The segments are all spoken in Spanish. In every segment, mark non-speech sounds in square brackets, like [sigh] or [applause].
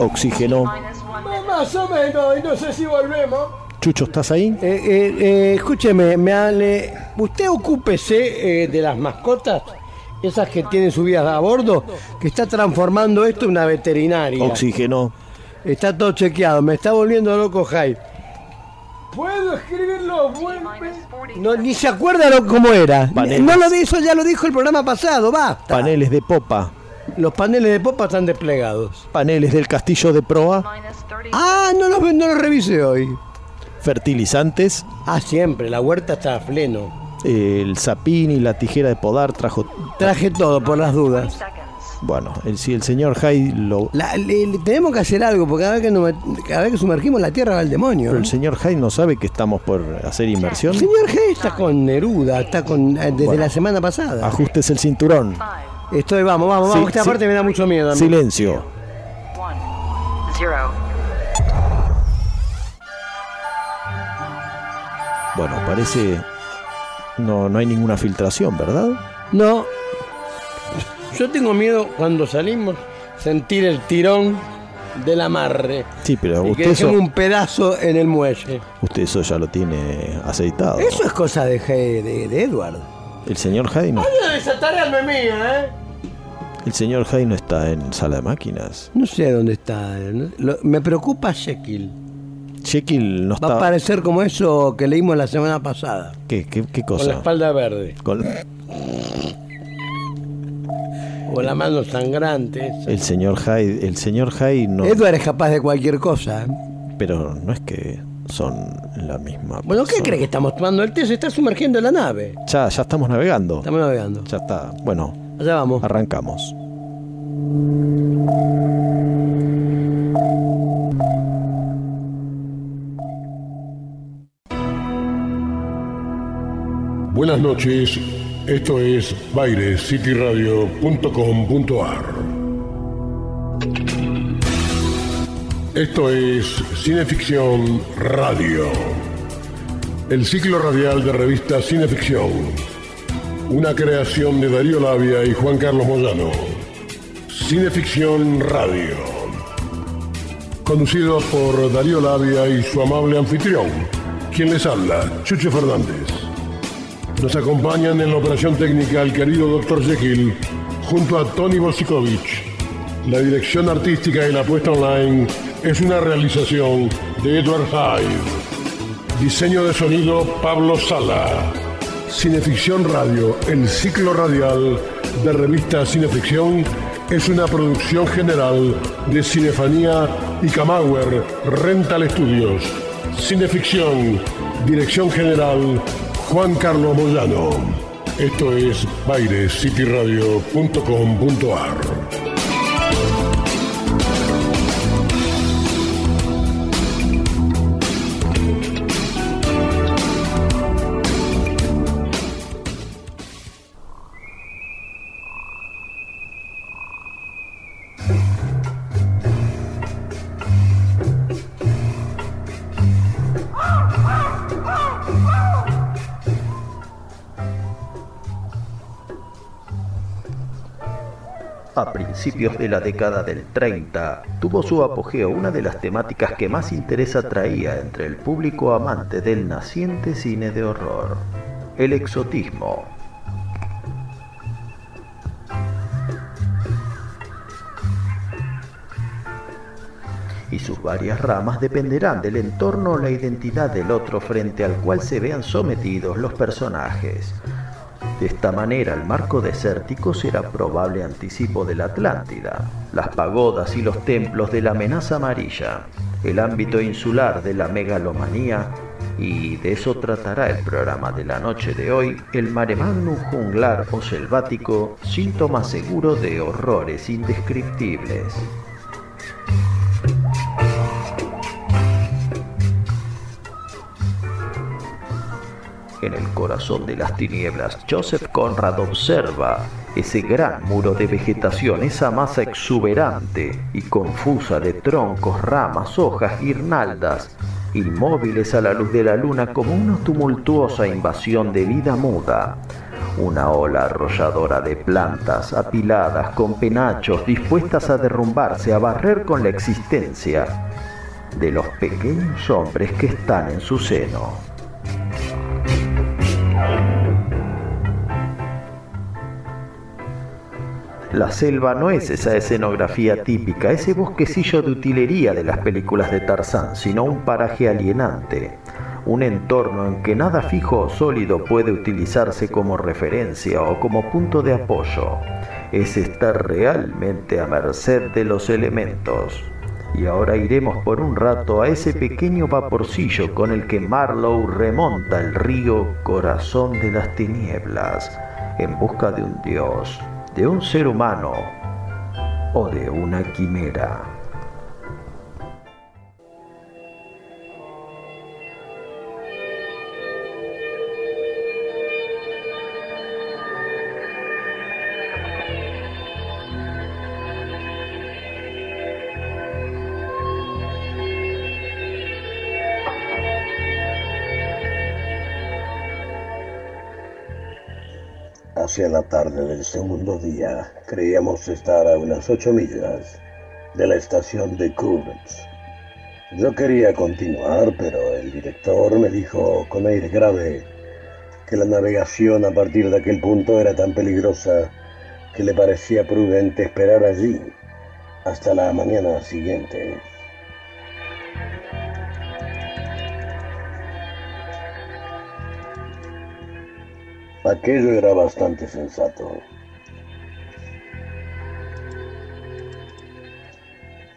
Oxígeno. Más o menos, y no sé si volvemos. Chucho, ¿estás ahí? Eh, eh, eh, escúcheme, me ale- usted ocúpese eh, de las mascotas, esas que tienen subidas a bordo, que está transformando esto en una veterinaria. Oxígeno. Está todo chequeado, me está volviendo loco Jai. ¿Puedo escribirlo? No, ni se acuerda lo- cómo era. Paneles. No lo dijo, ya lo dijo el programa pasado, basta. Paneles de popa. Los paneles de popa están desplegados. Paneles del castillo de proa. Ah, no los, no los revisé hoy. Fertilizantes. Ah, siempre, la huerta está a pleno. El zapín y la tijera de podar trajo. Traje todo por las dudas. Bueno, el, si el señor Hyde lo. La- le- le- tenemos que hacer algo, porque cada vez que, nos cada vez que sumergimos la tierra va el demonio. Pero el señor Hyde no sabe que estamos por hacer inversión. El señor G está con Neruda, está con eh, desde Bueno. la semana pasada. Ajustes el cinturón. Estoy, vamos, vamos, Sí, vamos. Esta sí. parte me da mucho miedo. Silencio. Zero. Bueno, parece. No, no hay ninguna filtración, ¿verdad? No. Yo tengo miedo cuando salimos sentir el tirón del amarre. Sí, pero Y que usted dejemos eso, un pedazo en el muelle. usted eso ya lo tiene aceitado. Eso es cosa de, de, de Edward. El señor Hyde no, Esa tarea no es mía, ¿eh? el señor Hyde no está en sala de máquinas. No sé dónde está. ¿no? Lo- me preocupa Jekyll. Jekyll no Va a está. parecer como eso que leímos la semana pasada. ¿Qué, qué, qué Con la cosa? espalda verde. Con- O la mano sangrante. esa. el señor Hyde, el señor Hyde no. Edward es capaz de cualquier cosa. ¿eh? Pero no es que son la misma. Bueno, ¿qué persona. cree que estamos tomando? El té se está sumergiendo en la nave. Ya, ya estamos navegando. Estamos navegando. Ya está. Bueno, Allá vamos. arrancamos. Buenas noches, esto es bairescityradio.com.ar. Esto es Cineficción Radio, el ciclo radial de revista Cineficción, una creación de Darío Labia y Juan Carlos Moyano. Cineficción Radio, conducido por Darío Labia y su amable anfitrión, quien les habla, Chucho Fernández. Nos acompañan en la operación técnica el querido Dr. Jekyll junto a Tony Bosikovich. La dirección artística y la puesta online es una realización de Edward Hyde. Diseño de sonido Pablo Sala. Cineficción Radio, el ciclo radial de revista Cineficción, es una producción general de Cinefanía y Camauer Rental Studios. Cineficción, dirección general Juan Carlos Moyano. Esto es bairescityradio.com.ar. principios de la década del 30, tuvo su apogeo una de las temáticas que más interés atraía entre el público amante del naciente cine de horror, el exotismo. y sus varias ramas dependerán del entorno o la identidad del otro frente al cual se vean sometidos los personajes. De esta manera, el marco desértico será probable anticipo de la Atlántida, las pagodas y los templos de la amenaza amarilla, el ámbito insular de la megalomanía, y de eso tratará el programa de la noche de hoy, el mare magnum junglar o selvático, síntoma seguro de horrores indescriptibles. En el corazón de las tinieblas, Joseph Conrad observa ese gran muro de vegetación, esa masa exuberante y confusa de troncos, ramas, hojas, guirnaldas, inmóviles a la luz de la luna como una tumultuosa invasión de vida muda, Una ola arrolladora de plantas apiladas con penachos dispuestas a derrumbarse, a barrer con la existencia de los pequeños hombres que están en su seno. La selva no es esa escenografía típica, ese bosquecillo de utilería de las películas de Tarzán, sino un paraje alienante, un entorno en que nada fijo o sólido puede utilizarse como referencia o como punto de apoyo. Es estar realmente a merced de los elementos. Y ahora iremos por un rato a ese pequeño vaporcillo con el que Marlowe remonta el río Corazón de las Tinieblas en busca de un dios de un ser humano o de una quimera. Hacia la tarde del segundo día, creíamos estar a unas ocho millas de la estación de Courts. Yo quería continuar, pero el director me dijo con aire grave que la navegación a partir de aquel punto era tan peligrosa que le parecía prudente esperar allí hasta la mañana siguiente. Aquello era bastante sensato.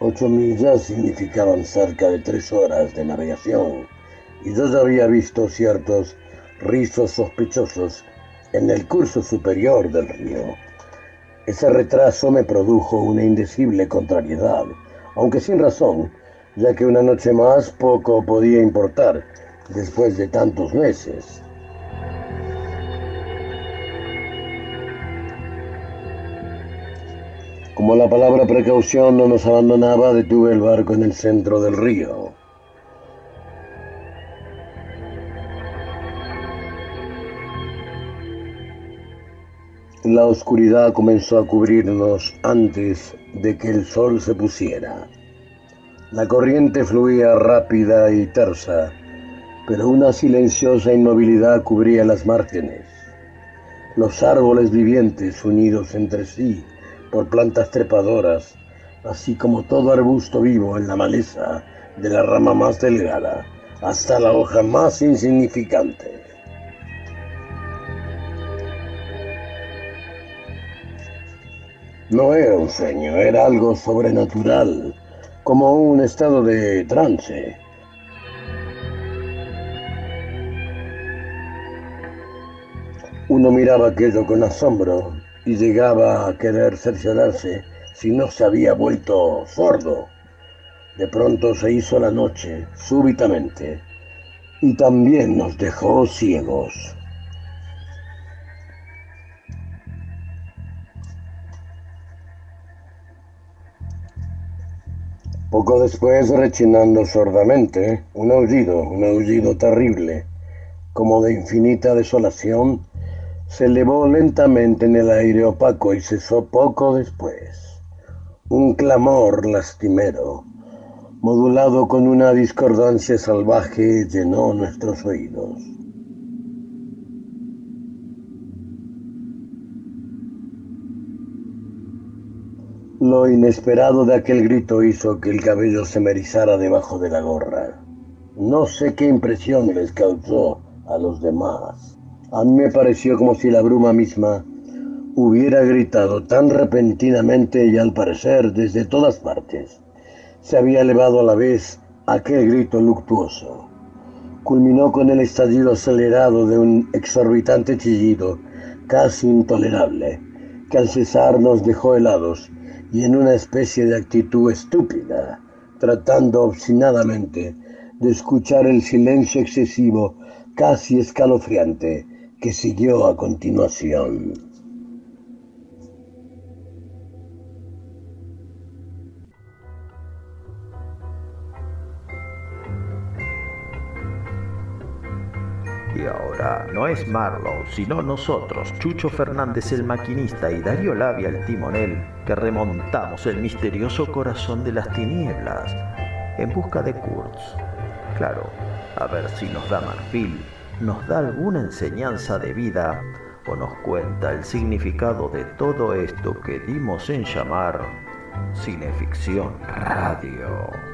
Ocho millas significaban cerca de tres horas de navegación y yo ya había visto ciertos rizos sospechosos en el curso superior del río. Ese retraso me produjo una indecible contrariedad, aunque sin razón, ya que una noche más poco podía importar después de tantos meses. Como la palabra precaución no nos abandonaba, detuve el barco en el centro del río. La oscuridad comenzó a cubrirnos antes de que el sol se pusiera. La corriente fluía rápida y tersa, pero una silenciosa inmovilidad cubría las márgenes. Los árboles vivientes unidos entre sí por plantas trepadoras, así como todo arbusto vivo en la maleza, de la rama más delgada hasta la hoja más insignificante. No era un sueño, era algo sobrenatural, como un estado de trance. Uno miraba aquello con asombro y llegaba a querer cerciorarse si no se había vuelto sordo. De pronto se hizo la noche, súbitamente, y también nos dejó ciegos. Poco después, rechinando sordamente, un aullido, un aullido terrible, como de infinita desolación, se elevó lentamente en el aire opaco y cesó poco después. Un clamor lastimero, modulado con una discordancia salvaje, llenó nuestros oídos. Lo inesperado de aquel grito hizo que el cabello se me erizara debajo de la gorra. No sé qué impresión les causó a los demás. A mí me pareció como si la bruma misma hubiera gritado tan repentinamente y al parecer desde todas partes. Se había elevado a la vez aquel grito luctuoso. Culminó con el estallido acelerado de un exorbitante chillido, casi intolerable, que al cesar nos dejó helados y en una especie de actitud estúpida, tratando obstinadamente de escuchar el silencio excesivo, casi escalofriante, que siguió a continuación. Y ahora no es Marlowe, sino nosotros, Chucho Fernández el maquinista y Darío Labia el timonel, que remontamos el misterioso corazón de las tinieblas en busca de Kurtz. Claro, a ver si nos da marfil, nos da alguna enseñanza de vida o nos cuenta el significado de todo esto que dimos en llamar Cineficción Radio.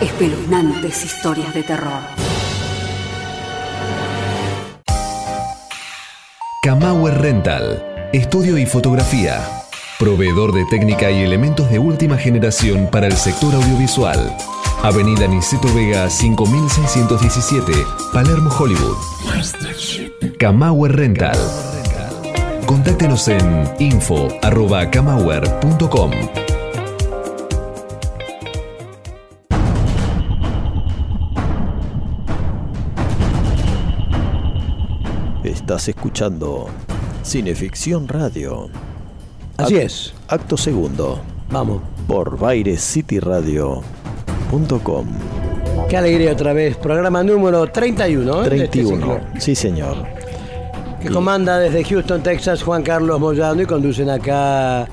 Espeluznantes historias de terror. Kamauer Rental. Estudio y fotografía. Proveedor de técnica y elementos de última generación para el sector audiovisual. Avenida Niceto Vega 5617, Palermo, Hollywood. Kamauer Rental. Contáctenos en info.kamauer.com. Estás escuchando Cineficción Radio. Así Ac- es. Acto segundo. Vamos. Por bairecityradio.com. Qué alegría otra vez. Programa número 31. ¿eh? de este 31. Sí, señor. que comanda desde Houston, Texas, Juan Carlos Moyano y conducen acá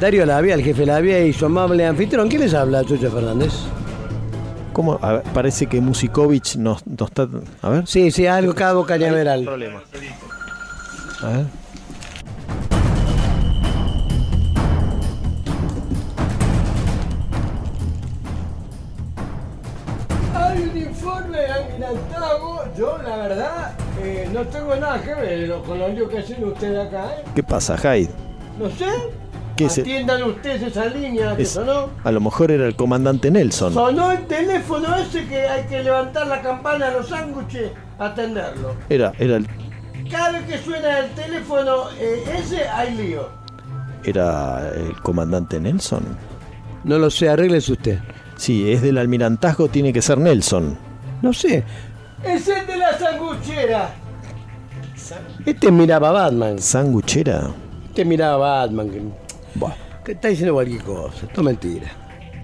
Darío Labia, el jefe Labia y su amable anfitrión. ¿Quién les habla? Chucho Fernández. ¿Cómo? A ver, parece que Musikovic nos, nos está. A ver. Sí, sí, algo Cabo Cañaveral. Problema. A ver. Hay un informe adelantado. Yo, la verdad, eh, no tengo nada que ver con lo que hacen ustedes acá. ¿eh? ¿Qué pasa, Hyde? No sé. ¿Qué se- Atiendan ustedes esa línea que Es- sonó. a lo mejor era el comandante Nelson. Sonó el teléfono ese que hay que levantar la campana a los sándwiches, atenderlo. Era, era, el- Cada vez que suena el teléfono eh, ese, hay lío. era el comandante Nelson. No lo sé, arréglese usted. Sí, es del almirantazgo, tiene que ser Nelson. No sé. Es el de la sanguchera. Este miraba a Batman. ¿Sanguchera? Este miraba a Batman. Que, Buah, que está diciendo cualquier cosa. Esto es mentira.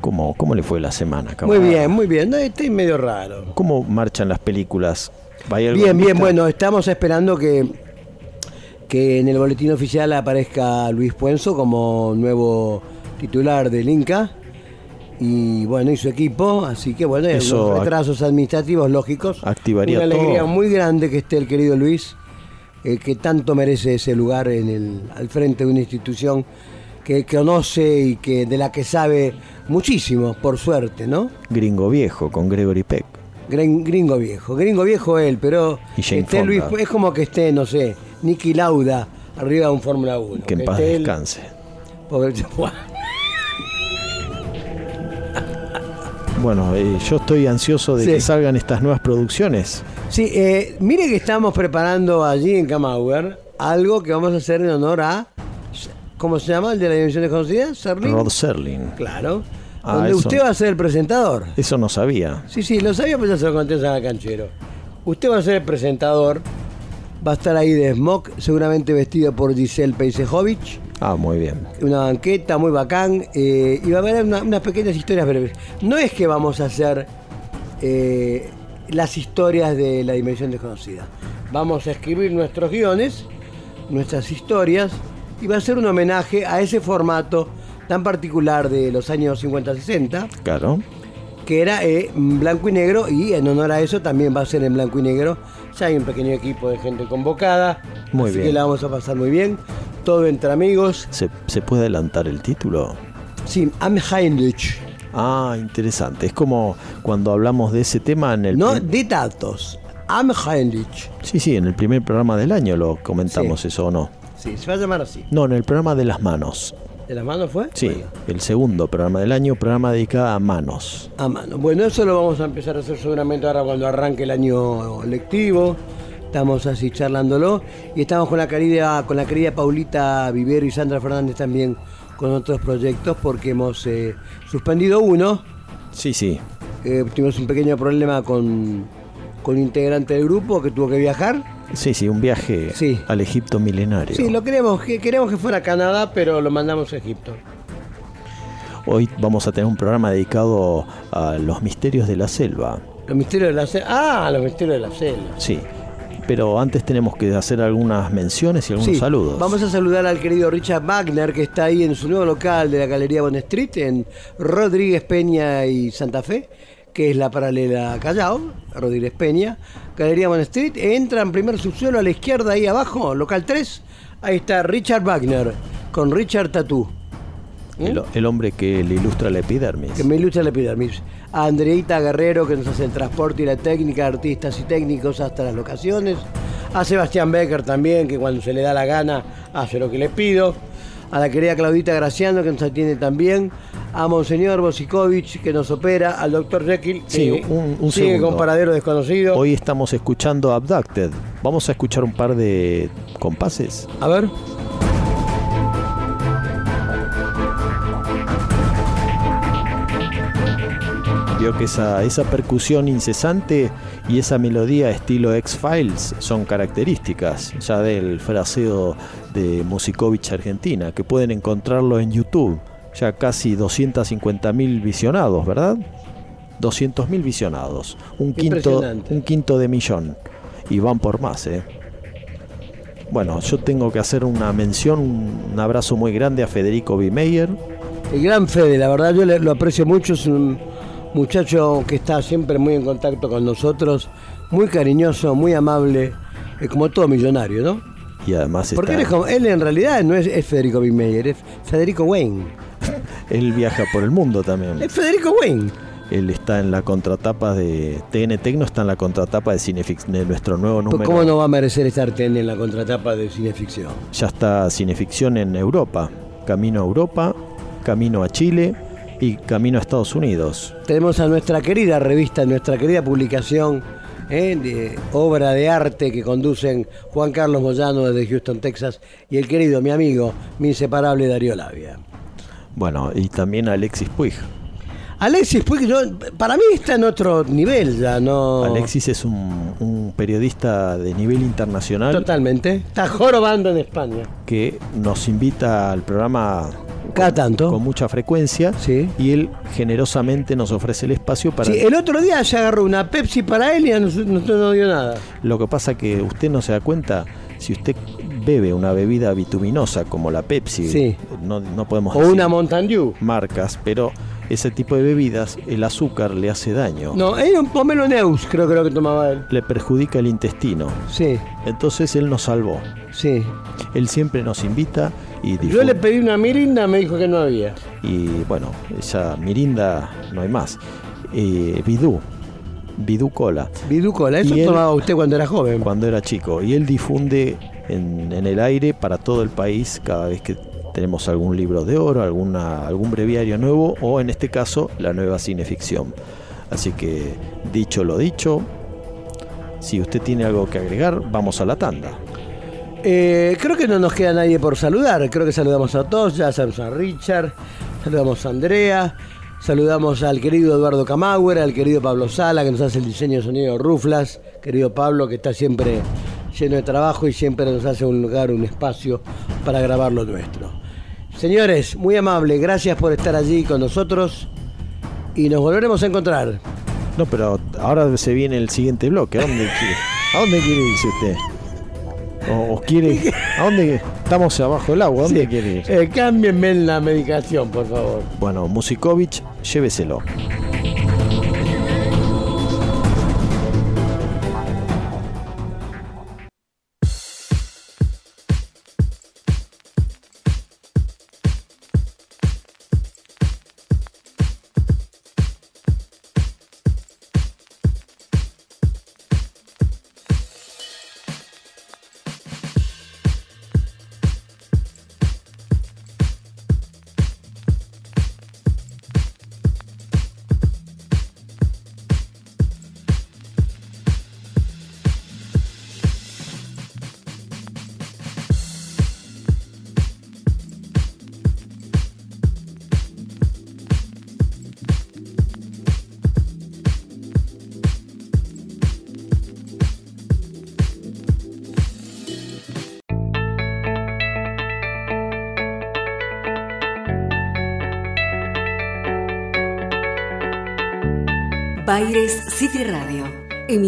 ¿cómo, ¿Cómo le fue la semana, Muy camarada? bien, muy bien. No, este es medio raro. ¿Cómo marchan las películas? ¿Hay algo Bien, en bien, vista? bueno, estamos esperando que, que en el boletín oficial aparezca Luis Puenzo como nuevo titular del Inca. Y bueno, y su equipo, así que bueno, Eso ac- retrasos administrativos lógicos. Activaría Una alegría todo. muy grande que esté el querido Luis, eh, que tanto merece ese lugar en el, al frente de una institución que conoce y que de la que sabe muchísimo, por suerte, ¿no? Gringo Viejo con Gregory Peck. Grin- Gringo viejo, gringo viejo él, pero esté Luis, es como que esté, no sé, Nicky Lauda arriba de un Fórmula 1. Que en paz esté él- descanse. pobre- Bueno, eh, yo estoy ansioso de Sí. que salgan estas nuevas producciones. Sí, eh, mire que estamos preparando allí en Camauer algo que vamos a hacer en honor a, ¿cómo se llama? El de la dimensión desconocida, Serling. Rod Serling. Claro. Ah, donde eso. usted va a ser el presentador. Eso no sabía. Sí, sí, lo sabía, pues ya se lo conté a Canchero. Usted va a ser el presentador, va a estar ahí de smock, seguramente vestido por Giselle Peisejovic. Ah, muy bien. Una banqueta muy bacán. eh, y va a haber una- unas pequeñas historias breves. No es que vamos a hacer eh, las historias de la dimensión desconocida. Vamos a escribir nuestros guiones, nuestras historias, y va a ser un homenaje a ese formato tan particular de los años 50-60, Claro. que era eh, blanco y negro, y en honor a eso también va a ser en blanco y negro. Ya hay un pequeño equipo de gente convocada, Muy así bien. que la vamos a pasar muy bien. Todo entre amigos. ¿Se, se puede adelantar el título? Sí, Am Heinrich. Ah, interesante. Es como cuando hablamos de ese tema en el... No de datos. Am Heinrich. Sí, sí, en el primer programa del año lo comentamos Sí. eso o no. Sí, se va a llamar así. No, en el programa de las manos. ¿De las manos fue? Sí, Bueno, el segundo programa del año, programa dedicado a manos. a mano. Bueno, eso lo vamos a empezar a hacer seguramente ahora cuando arranque el año lectivo. Estamos así charlándolo. Y estamos con la querida, con la querida Paulita Vivero y Sandra Fernández también con otros proyectos porque hemos eh, suspendido uno. Sí, sí. Eh, tuvimos un pequeño problema con, con un integrante del grupo que tuvo que viajar. Sí, sí, un viaje Sí. al Egipto milenario. Sí, lo queremos, que queremos que fuera a Canadá, pero lo mandamos a Egipto. Hoy vamos a tener un programa dedicado a los misterios de la selva. Los misterios de la selva. Ah, los misterios de la selva. Sí. Pero antes tenemos que hacer algunas menciones y algunos Sí, saludos. Vamos a saludar al querido Richard Wagner, que está ahí en su nuevo local de la Galería Bon Street, en Rodríguez Peña y Santa Fe, que es la paralela a Callao, Rodríguez Peña. Galería Street, entra en primer subsuelo a la izquierda, ahí abajo, local 3. Ahí está Richard Wagner, con Richard Tatú. el, el hombre que le ilustra la epidermis. que me ilustra la epidermis. A Andreita Guerrero, que nos hace el transporte y la técnica, artistas y técnicos hasta las locaciones. A Sebastián Becker también, que cuando se le da la gana hace lo que le pido. A la querida Claudita Graciano, que nos atiende también. A Monseñor Bosikovic, que nos opera. Al doctor Jekyll, Sí, que un- un sigue segundo. con paradero desconocido. Hoy estamos escuchando Abducted. Vamos a escuchar un par de compases. A ver. Vio que esa, esa percusión incesante y esa melodía estilo X-Files son características ya del fraseo de Musikovich Argentina, que pueden encontrarlo en YouTube. Ya casi 250.000 visionados, ¿verdad? 200.000 visionados. Un quinto, un quinto de millón. Y van por más, ¿eh? Bueno, yo tengo que hacer una mención, un abrazo muy grande a Federico B. Meyer, El gran Fede, la verdad yo lo aprecio mucho, es un muchacho que está siempre muy en contacto con nosotros, muy cariñoso, muy amable, eh, como todo millonario, ¿no? y además Porque está- él, es como- él en realidad no es, es Federico Bimeyer, es Federico Wayne. Él viaja por el mundo también. Es Federico Wayne. Él está en la contratapa de TN Tecno, está en la contratapa de Cinefix, de nuestro nuevo número. ¿Cómo no va a merecer estar TN en la contratapa de cineficción? Ya está Cineficción en Europa, camino a Europa, camino a Chile y camino a Estados Unidos. Tenemos a nuestra querida revista, nuestra querida publicación ¿eh? de obra de arte que conducen Juan Carlos Moyano desde Houston, Texas, y el querido, mi amigo, mi inseparable Darío Labia. Bueno, y también Alexis Puig. Alexis, pues yo, para mí está en otro nivel ya, ¿no? Alexis es un, un periodista de nivel internacional Totalmente. Está jorobando en España. que nos invita al programa Cada tanto. con mucha frecuencia Sí. y él generosamente nos ofrece el espacio para... Sí, el otro día se agarró una Pepsi para él y a nosotros no dio nada. Lo que pasa que usted no se da cuenta, si usted bebe una bebida bituminosa como la Pepsi, Sí. no, no podemos O decir una Mountain Dew. marcas, pero ese tipo de bebidas, el azúcar le hace daño, No, era un pomelo Neus, creo que lo que tomaba él. le perjudica el intestino. Sí, Entonces él nos salvó. sí. Él siempre nos invita y Yo difu- le pedí una mirinda, me dijo que no había. y bueno, esa mirinda no hay más. Eh, Bidú, Bidú Cola. Viducola, eso Y él- tomaba usted cuando era joven. cuando era chico. Y él difunde en, el aire para todo el país cada vez que tenemos algún libro de oro, alguna, algún breviario nuevo o en este caso la nueva cineficción. Así que dicho lo dicho, si usted tiene algo que agregar, vamos a la tanda. Eh, creo que no nos queda nadie por saludar. Creo que saludamos a todos. Ya saludamos a Richard, saludamos a Andrea, saludamos al querido Eduardo Camauer, al querido Pablo Sala, que nos hace el diseño de sonido Ruflas. Querido Pablo, que está siempre lleno de trabajo y siempre nos hace un lugar, un espacio para grabar lo nuestro. Señores, muy amable, gracias por estar allí con nosotros y nos volveremos a encontrar. No, pero ahora se viene el siguiente bloque. ¿A dónde [laughs] quiere, ¿a dónde quiere irse usted? ¿O, quiere.? [laughs] ¿A dónde? Estamos abajo del agua. ¿A dónde Sí. quiere ir? Eh, cámbienme la medicación, por favor. Bueno, Musikovic, lléveselo.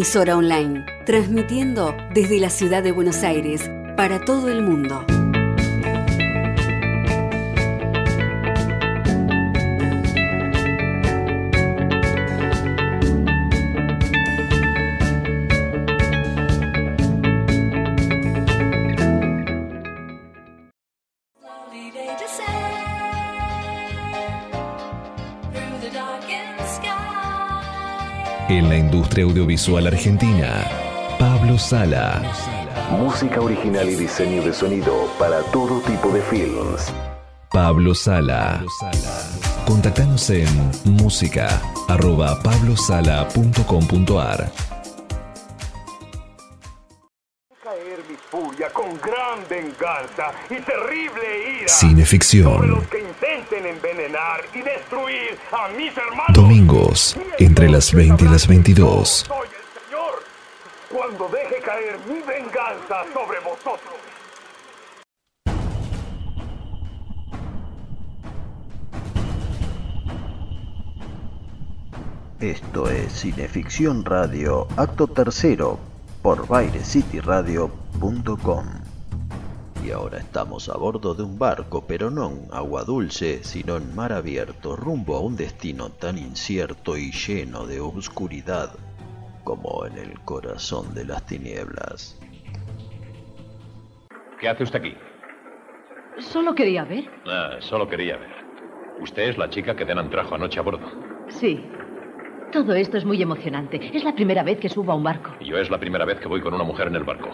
Emisora online, transmitiendo desde la ciudad de Buenos Aires para todo el mundo. Industria audiovisual argentina, Pablo Sala. Música original y diseño de sonido para todo tipo de films. Pablo Sala. Contactanos en música arroba pablosala.com.ar caer mi furia con gran venganza y terrible ira Cineficción. sobre los que intenten envenenar y destruir a mis hermanos. Domingos, entre las 20 y las 22. Soy el Señor cuando deje caer mi venganza sobre vosotros. Esto es Cineficción Radio, acto tercero, por bairecityradio.com. Y ahora estamos a bordo de un barco, pero no en agua dulce, sino en mar abierto, rumbo a un destino tan incierto y lleno de oscuridad como en el corazón de las tinieblas. ¿Qué hace usted aquí? Solo quería ver. Ah, solo quería ver. Usted es la chica que Denan trajo anoche a bordo. Sí. Todo esto es muy emocionante. Es la primera vez que subo a un barco. Y yo es la primera vez que voy con una mujer en el barco.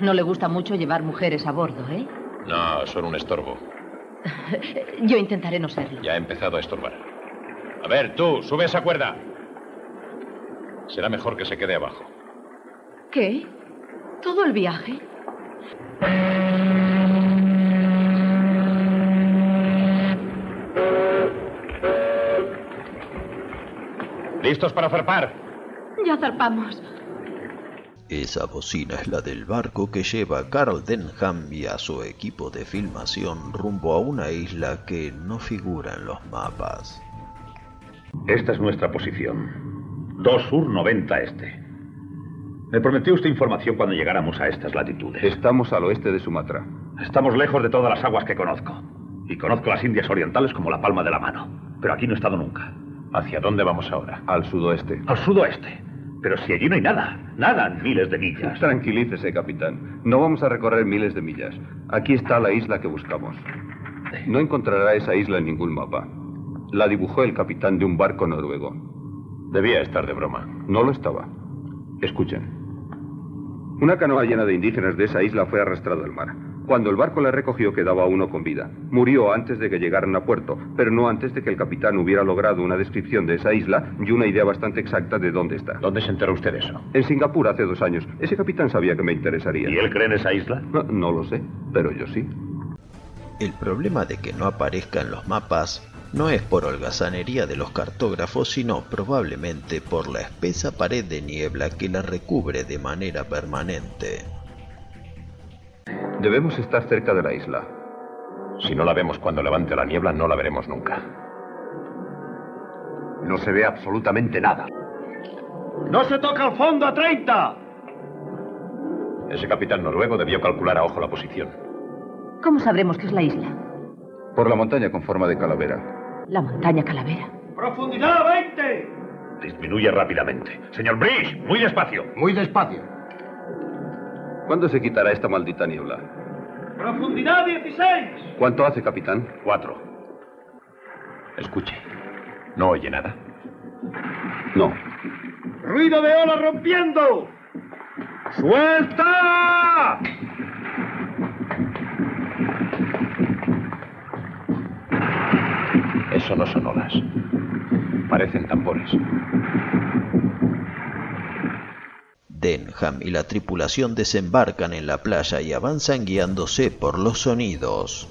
No le gusta mucho llevar mujeres a bordo, ¿eh? No, son un estorbo. [laughs] Yo intentaré no serlo. Ya ha empezado a estorbar. A ver, tú, sube esa cuerda. Será mejor que se quede abajo. ¿Qué? ¿Todo el viaje? ¿Listos para zarpar? Ya zarpamos. Esa bocina es la del barco que lleva a Carl Denham y a su equipo de filmación rumbo a una isla que no figura en los mapas. Esta es nuestra posición. 2 sur 90 este. Me prometió usted información cuando llegáramos a estas latitudes. Estamos al oeste de Sumatra. Estamos lejos de todas las aguas que conozco. Y conozco las Indias Orientales como la palma de la mano. Pero aquí no he estado nunca. ¿Hacia dónde vamos ahora? Al sudoeste. Al sudoeste. Pero si allí no hay nada. Nada en miles de millas. Tranquilícese, capitán. No vamos a recorrer miles de millas. Aquí está la isla que buscamos. No encontrará esa isla en ningún mapa. La dibujó el capitán de un barco noruego. Debía estar de broma. No lo estaba. Escuchen. Una canoa llena de indígenas de esa isla fue arrastrada al mar. Cuando el barco la recogió quedaba uno con vida. Murió antes de que llegaran a puerto, pero no antes de que el capitán hubiera logrado una descripción de esa isla y una idea bastante exacta de dónde está. ¿Dónde se enteró usted de eso? En Singapur hace dos años. Ese capitán sabía que me interesaría. ¿Y él cree en esa isla? No, no lo sé, pero yo sí. El problema de que no aparezca en los mapas no es por holgazanería de los cartógrafos, sino probablemente por la espesa pared de niebla que la recubre de manera permanente. Debemos estar cerca de la isla. Si no la vemos cuando levante la niebla, no la veremos nunca. No se ve absolutamente nada. ¡No se toca el fondo a 30! Ese capitán noruego debió calcular a ojo la posición. ¿Cómo sabremos que es la isla? Por la montaña con forma de calavera. La montaña Calavera. ¡Profundidad 20! Disminuye rápidamente. Señor Bridge, muy despacio. Muy despacio. ¿Cuándo se quitará esta maldita niebla? ¡Profundidad 16! ¿Cuánto hace, capitán? Cuatro. Escuche. ¿No oye nada? No. ¡Ruido de ola rompiendo! ¡Suelta! Eso no son olas. Parecen tambores. Denham y la tripulación desembarcan en la playa y avanzan guiándose por los sonidos.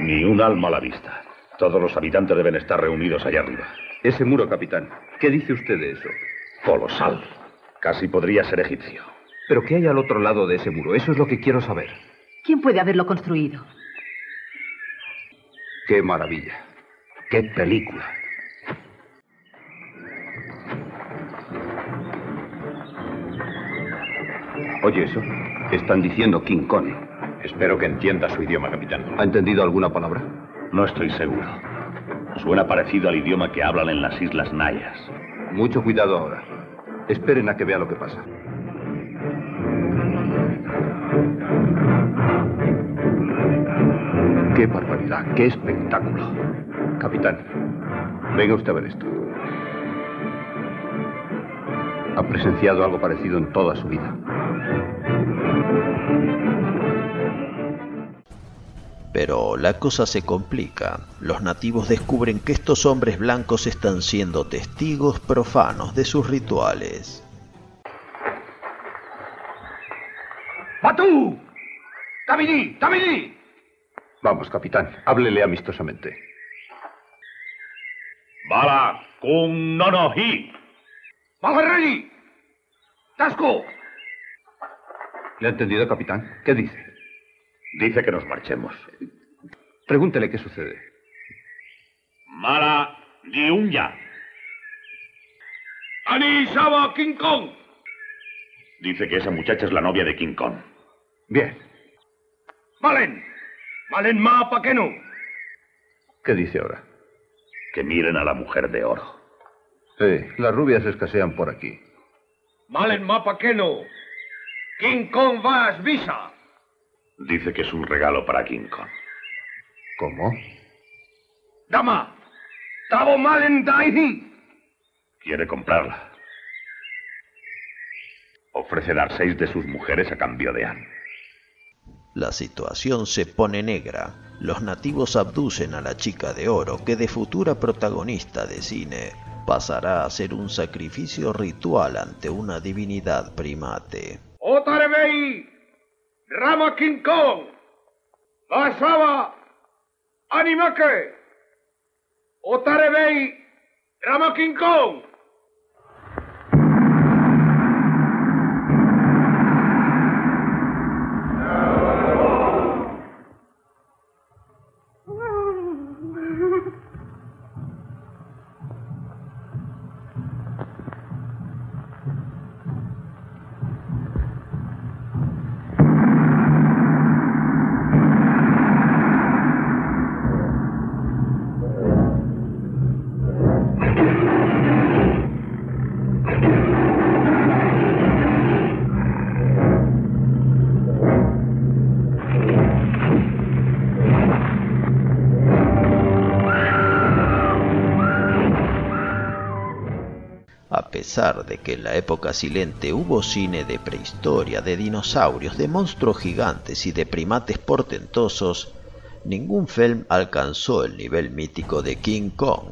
Ni un alma a la vista. Todos los habitantes deben estar reunidos allá arriba. Ese muro, capitán. ¿Qué dice usted de eso? Colosal. Casi podría ser egipcio. ¿Pero qué hay al otro lado de ese muro? Eso es lo que quiero saber. ¿Quién puede haberlo construido? ¡Qué maravilla! ¡Qué película! Oye eso. Están diciendo King Kong. Espero que entienda su idioma, capitán. ¿Ha entendido alguna palabra? No estoy seguro. Suena parecido al idioma que hablan en las Islas Nayas. Mucho cuidado ahora. Esperen a que vea lo que pasa. ¡Qué barbaridad! ¡Qué espectáculo! Capitán, venga usted a ver esto. Ha presenciado algo parecido en toda su vida. Pero la cosa se complica. Los nativos descubren que estos hombres blancos están siendo testigos profanos de sus rituales. ¡Batú! ¡Tabini! ¡Tabini! Vamos, capitán, háblele amistosamente. Bala kun nonohi. ¡Bajarreni! ¡Tasco! ¿Le ha entendido, capitán? ¿Qué dice? Dice que nos marchemos. Pregúntele qué sucede. Mala Liunya. ¡Ani Saba King Kong! Dice que esa muchacha es la novia de King Kong. Bien. ¡Valen! ¡Valen ma pa' que no! ¿Qué dice ahora? Que miren a la mujer de oro. Sí, las rubias escasean por aquí. ¡Valen ma pa' que no! ¡King Kong vas visa! Dice que es un regalo para King Kong. ¿Cómo? ¡Dama! ¡Tabo malen daihi! Quiere comprarla. Ofrece dar seis de sus mujeres a cambio de Anne. La situación se pone negra. Los nativos abducen a la chica de oro que de futura protagonista de cine pasará a ser un sacrificio ritual ante una divinidad primate. ¡Otarebei! ¡Rama King Kong! ¡Basaba! ¡Animake! ¡Otarebei! ¡Rama King Kong! Pesar de que en la época silente hubo cine de prehistoria, de dinosaurios, de monstruos gigantes y de primates portentosos, ningún film alcanzó el nivel mítico de King Kong.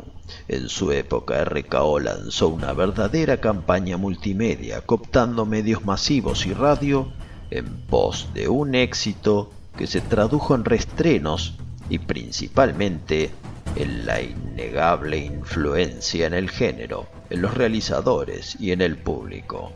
En su época RKO lanzó una verdadera campaña multimedia, cooptando medios masivos y radio en pos de un éxito que se tradujo en restrenos y principalmente en la innegable influencia en el género, en los realizadores y en el público.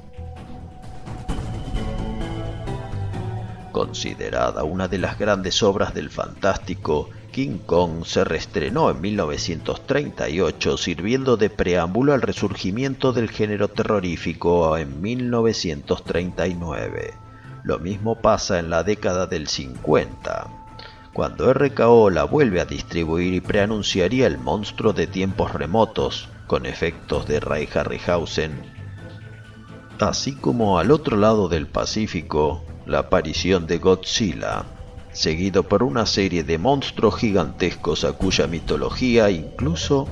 Considerada una de las grandes obras del fantástico, King Kong se reestrenó en 1938 sirviendo de preámbulo al resurgimiento del género terrorífico en 1939. Lo mismo pasa en la década del 50, cuando RKO la vuelve a distribuir y preanunciaría el monstruo de tiempos remotos, con efectos de Ray Harryhausen, así como al otro lado del Pacífico, la aparición de Godzilla, seguido por una serie de monstruos gigantescos a cuya mitología incluso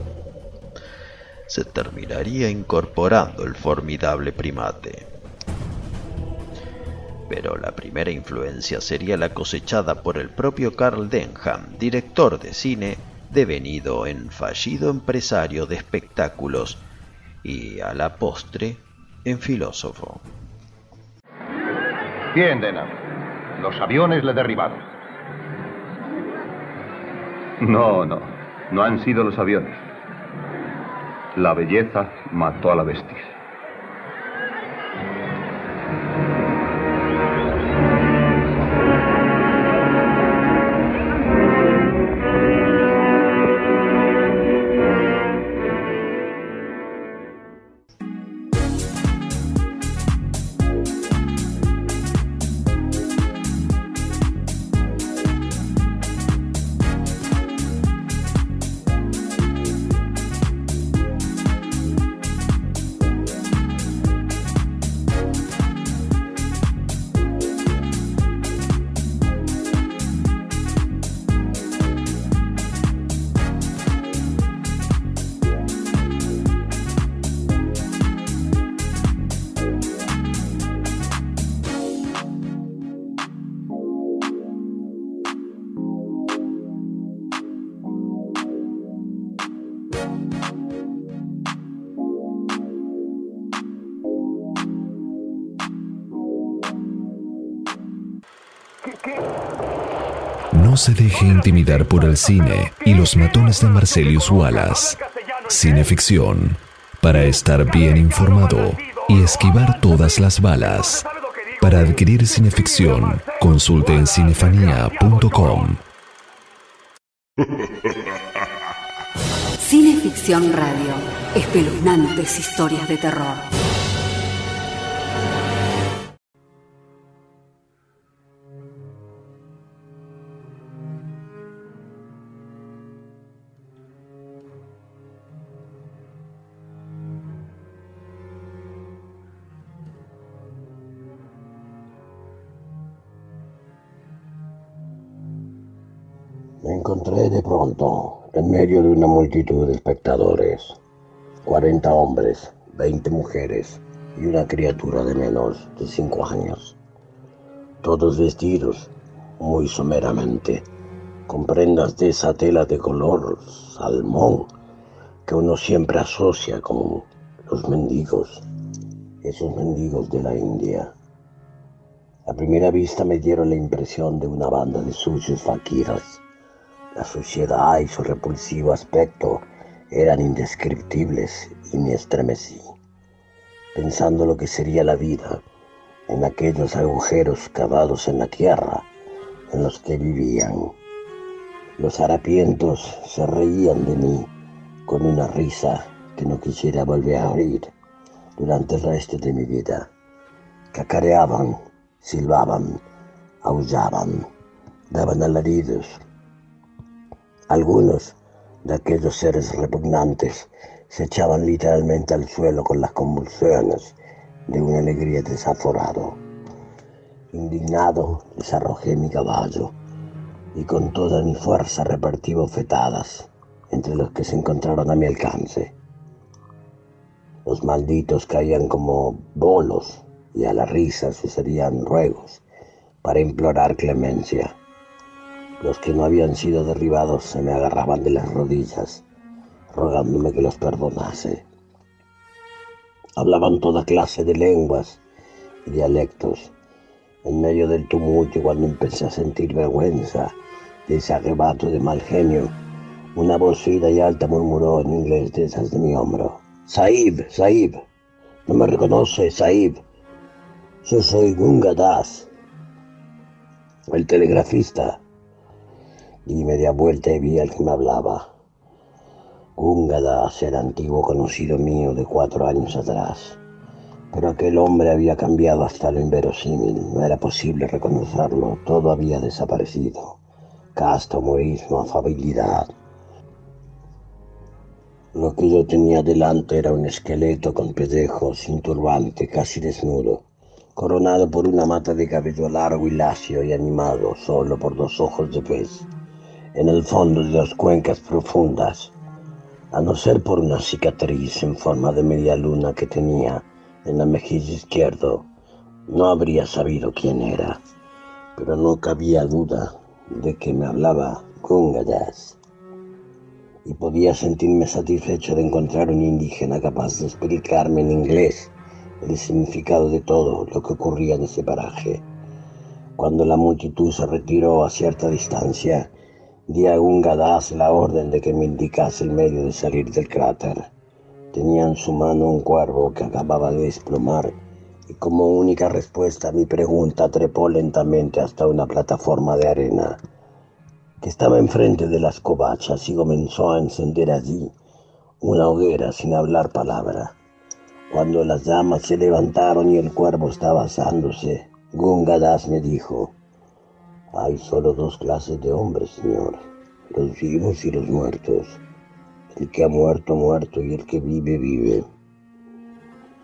se terminaría incorporando el formidable primate. Pero la primera influencia sería la cosechada por el propio Carl Denham, director de cine, devenido en fallido empresario de espectáculos y a la postre en filósofo. Bien, Denham. Los aviones le derribaron. No, no. No han sido los aviones. La belleza mató a la bestia. Por el cine y los matones de Marcelius Wallace. Cineficción, para estar bien informado y esquivar todas las balas. Para adquirir cineficción, consulte en cinefanía.com. Cineficción Radio. Espeluznantes historias de terror. Me encontré de pronto en medio de una multitud de espectadores. 40 hombres, 20 mujeres y una criatura de menos de 5 años. Todos vestidos muy someramente, con prendas de esa tela de color salmón que uno siempre asocia con los mendigos, esos mendigos de la India. A primera vista me dieron la impresión de una banda de sucios faquiras la suciedad y su repulsivo aspecto eran indescriptibles y me estremecí, pensando lo que sería la vida en aquellos agujeros cavados en la tierra en los que vivían. Los harapientos se reían de mí con una risa que no quisiera volver a oír durante el resto de mi vida. Cacareaban, silbaban, aullaban, daban alaridos algunos de aquellos seres repugnantes se echaban literalmente al suelo con las convulsiones de una alegría desaforado. Indignado, desarrojé mi caballo y con toda mi fuerza repartí bofetadas entre los que se encontraron a mi alcance. Los malditos caían como bolos y a la risa sucedían ruegos para implorar clemencia. Los que no habían sido derribados se me agarraban de las rodillas, rogándome que los perdonase. Hablaban toda clase de lenguas y dialectos. En medio del tumulto, cuando empecé a sentir vergüenza de ese arrebato de mal genio, una voz fina y alta murmuró en inglés de esas de mi hombro. Saib, Saib, no me reconoce, Saib. Yo soy Gunga Das. el telegrafista. Di vuelta y vi al que me hablaba. Gungadas era antiguo conocido mío de cuatro años atrás. Pero aquel hombre había cambiado hasta lo inverosímil. No era posible reconocerlo. Todo había desaparecido. Casta, humorismo, afabilidad. Lo que yo tenía delante era un esqueleto con pellejo, sin turbante, casi desnudo, coronado por una mata de cabello largo y lacio y animado solo por dos ojos de pez, en el fondo de las cuencas profundas, a no ser por una cicatriz en forma de media luna que tenía en la mejilla izquierdo, no habría sabido quién era, pero no cabía duda de que me hablaba Gungadas y podía sentirme satisfecho de encontrar un indígena capaz de explicarme en inglés el significado de todo lo que ocurría en ese paraje. Cuando la multitud se retiró a cierta distancia, di a Gungadas la orden de que me indicase el medio de salir del cráter. Tenía en su mano un cuervo que acababa de desplomar y como única respuesta a mi pregunta trepó lentamente hasta una plataforma de arena que estaba enfrente de las covachas y comenzó a encender allí una hoguera sin hablar palabra. Cuando las llamas se levantaron y el cuervo estaba asándose, Gungadas me dijo, hay solo dos clases de hombres, señor, los vivos y los muertos. El que ha muerto, muerto, y el que vive, vive.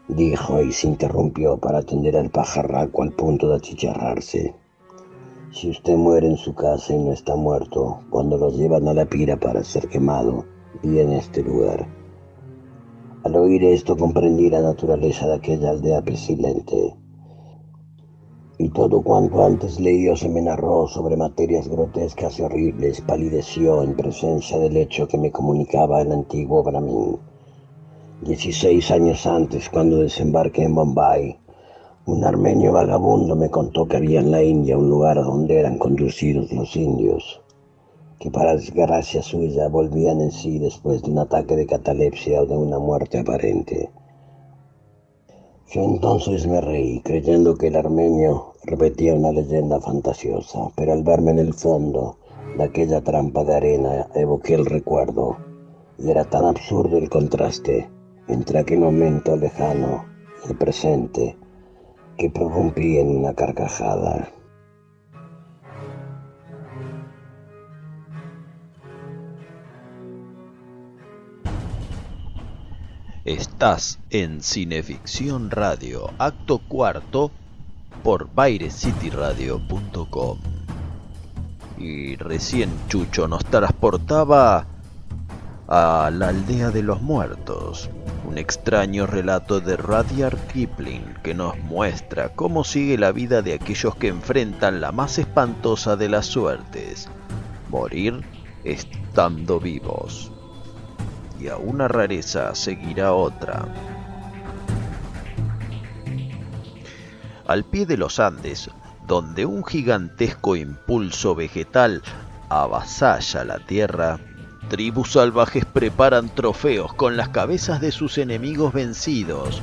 Dijo y se interrumpió para atender al pajarraco al punto de achicharrarse. Si usted muere en su casa y no está muerto, cuando lo llevan a la pira para ser quemado, viene a este lugar. Al oír esto comprendí la naturaleza de aquella aldea pestilente. Y todo cuanto antes leí o se me narró sobre materias grotescas y horribles palideció en presencia del hecho que me comunicaba el antiguo Brahmin. Dieciséis años antes, cuando desembarqué en Bombay, un armenio vagabundo me contó que había en la India un lugar donde eran conducidos los indios, que para desgracia suya volvían en sí después de un ataque de catalepsia o de una muerte aparente. Yo entonces me reí, creyendo que el armenio repetía una leyenda fantasiosa, pero al verme en el fondo de aquella trampa de arena evoqué el recuerdo, y era tan absurdo el contraste entre aquel momento lejano y el presente, que prorrumpí en una carcajada. Estás en Cineficción Radio, acto cuarto, por BaireCityRadio.com. Y recién Chucho nos transportaba a la aldea de los muertos, un extraño relato de Rudyard Kipling que nos muestra cómo sigue la vida de aquellos que enfrentan la más espantosa de las suertes, morir estando vivos. Y a una rareza seguirá otra. Al pie de los Andes, donde un gigantesco impulso vegetal avasalla la tierra, Tribus salvajes preparan trofeos con las cabezas de sus enemigos vencidos,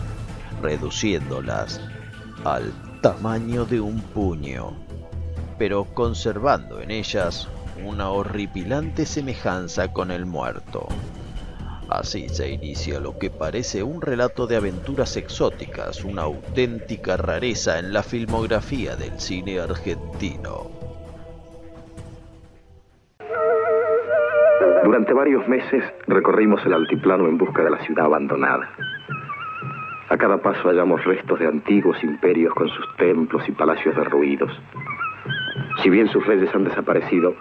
reduciéndolas al tamaño de un puño, pero conservando en ellas una horripilante semejanza con el muerto. Así se inicia lo que parece un relato de aventuras exóticas, una auténtica rareza en la filmografía del cine argentino. Durante varios meses recorrimos el altiplano en busca de la ciudad abandonada. A cada paso hallamos restos de antiguos imperios con sus templos y palacios derruidos. Si bien sus reyes han desaparecido,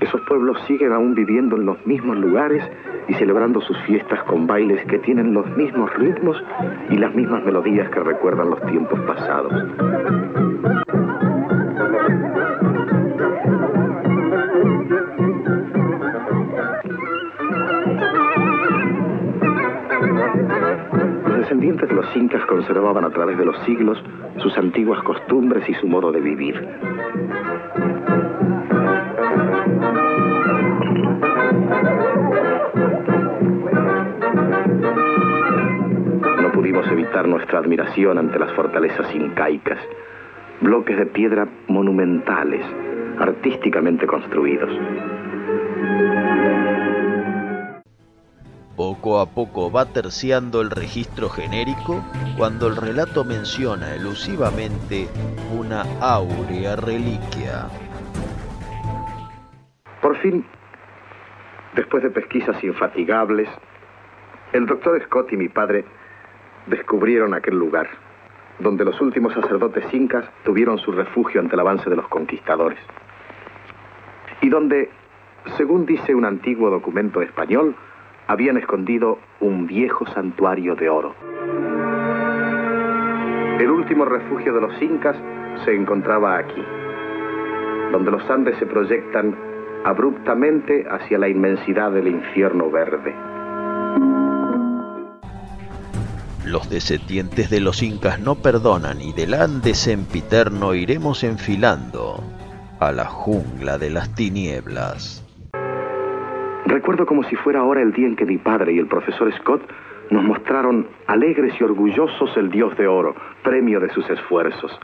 esos pueblos siguen aún viviendo en los mismos lugares y celebrando sus fiestas con bailes que tienen los mismos ritmos y las mismas melodías que recuerdan los tiempos pasados. descendientes de los incas conservaban a través de los siglos sus antiguas costumbres y su modo de vivir. No pudimos evitar nuestra admiración ante las fortalezas incaicas, bloques de piedra monumentales, artísticamente construidos. Poco a poco va terciando el registro genérico cuando el relato menciona elusivamente una áurea reliquia. Por fin, después de pesquisas infatigables, el doctor Scott y mi padre descubrieron aquel lugar, donde los últimos sacerdotes incas tuvieron su refugio ante el avance de los conquistadores, y donde, según dice un antiguo documento español, habían escondido un viejo santuario de oro. El último refugio de los incas se encontraba aquí, donde los Andes se proyectan abruptamente hacia la inmensidad del infierno verde. Los descendientes de los incas no perdonan y del Andes sempiterno iremos enfilando a la jungla de las tinieblas. Recuerdo como si fuera ahora el día en que mi padre y el profesor Scott nos mostraron alegres y orgullosos el dios de oro, premio de sus esfuerzos.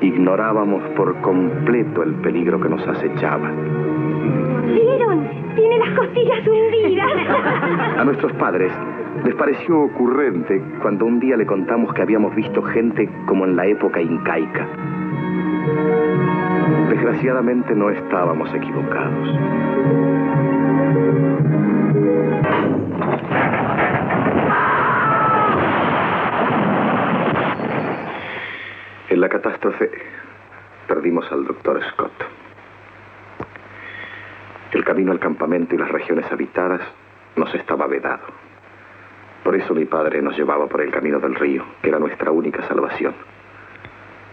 Ignorábamos por completo el peligro que nos acechaba. A nuestros padres les pareció ocurrente cuando un día le contamos que habíamos visto gente como en la época incaica. Desgraciadamente no estábamos equivocados. En la catástrofe perdimos al doctor Scott. El camino al campamento y las regiones habitadas nos estaba vedado. Por eso mi padre nos llevaba por el camino del río, que era nuestra única salvación.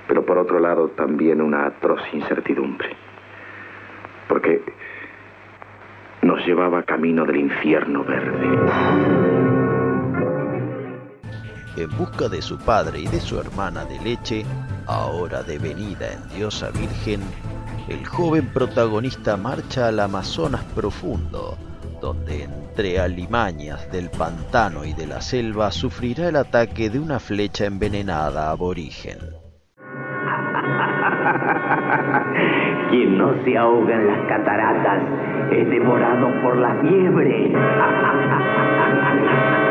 Pero por otro lado también una atroz incertidumbre. Porque nos llevaba camino del infierno verde. En busca de su padre y de su hermana de leche, ahora devenida en diosa virgen, el joven protagonista marcha al Amazonas profundo, donde entre alimañas del pantano y de la selva sufrirá el ataque de una flecha envenenada aborigen. [laughs] Quien no se ahoga en las cataratas es devorado por la fiebre. [laughs]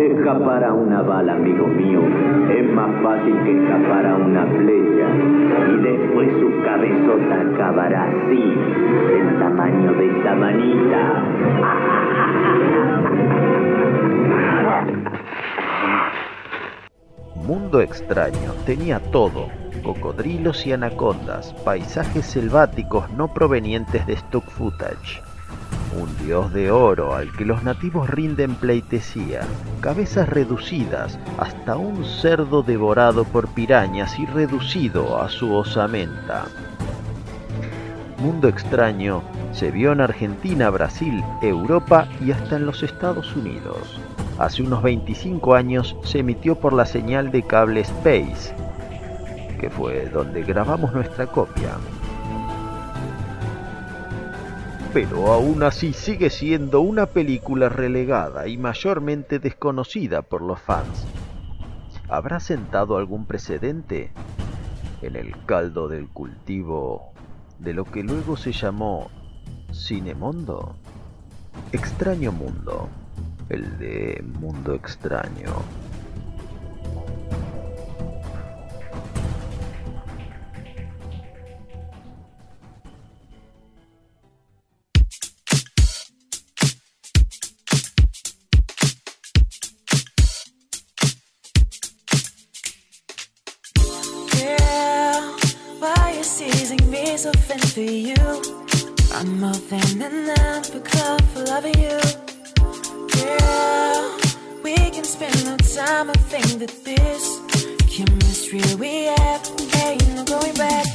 Escapar a una bala, amigo mío, es más fácil que escapar a una flecha. Y después su cabezota acabará así, del tamaño de esta manita. Mundo extraño tenía todo, cocodrilos y anacondas, paisajes selváticos no provenientes de stock footage, un dios de oro al que los nativos rinden pleitesía, cabezas reducidas, hasta un cerdo devorado por pirañas y reducido a su osamenta. Mundo extraño se vio en Argentina, Brasil, Europa y hasta en los Estados Unidos. Hace unos 25 años se emitió por la señal de cable Space, que fue donde grabamos nuestra copia. Pero aún así sigue siendo una película relegada y mayormente desconocida por los fans. ¿Habrá sentado algún precedente en el caldo del cultivo de lo que luego se llamó Cinemondo? Extraño Mundo, el de Mundo Extraño. Thin for you? I'm more than enough for club loving you. Girl, we can spend no time. I think that this chemistry we have, ain't no going back.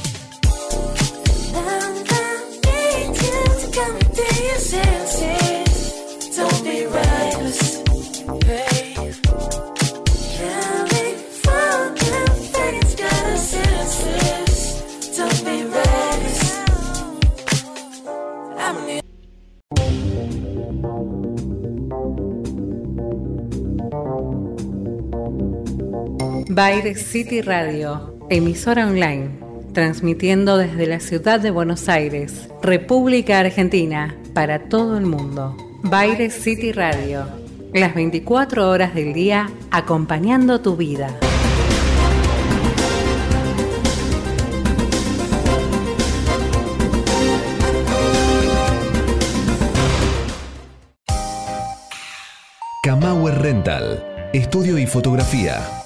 Now I need you to come to your senses. Don't be reckless, Bayer City Radio, emisora online, transmitiendo desde la ciudad de Buenos Aires, República Argentina, para todo el mundo. Bayer City Radio, las 24 horas del día acompañando tu vida. Camauer Rental, estudio y fotografía.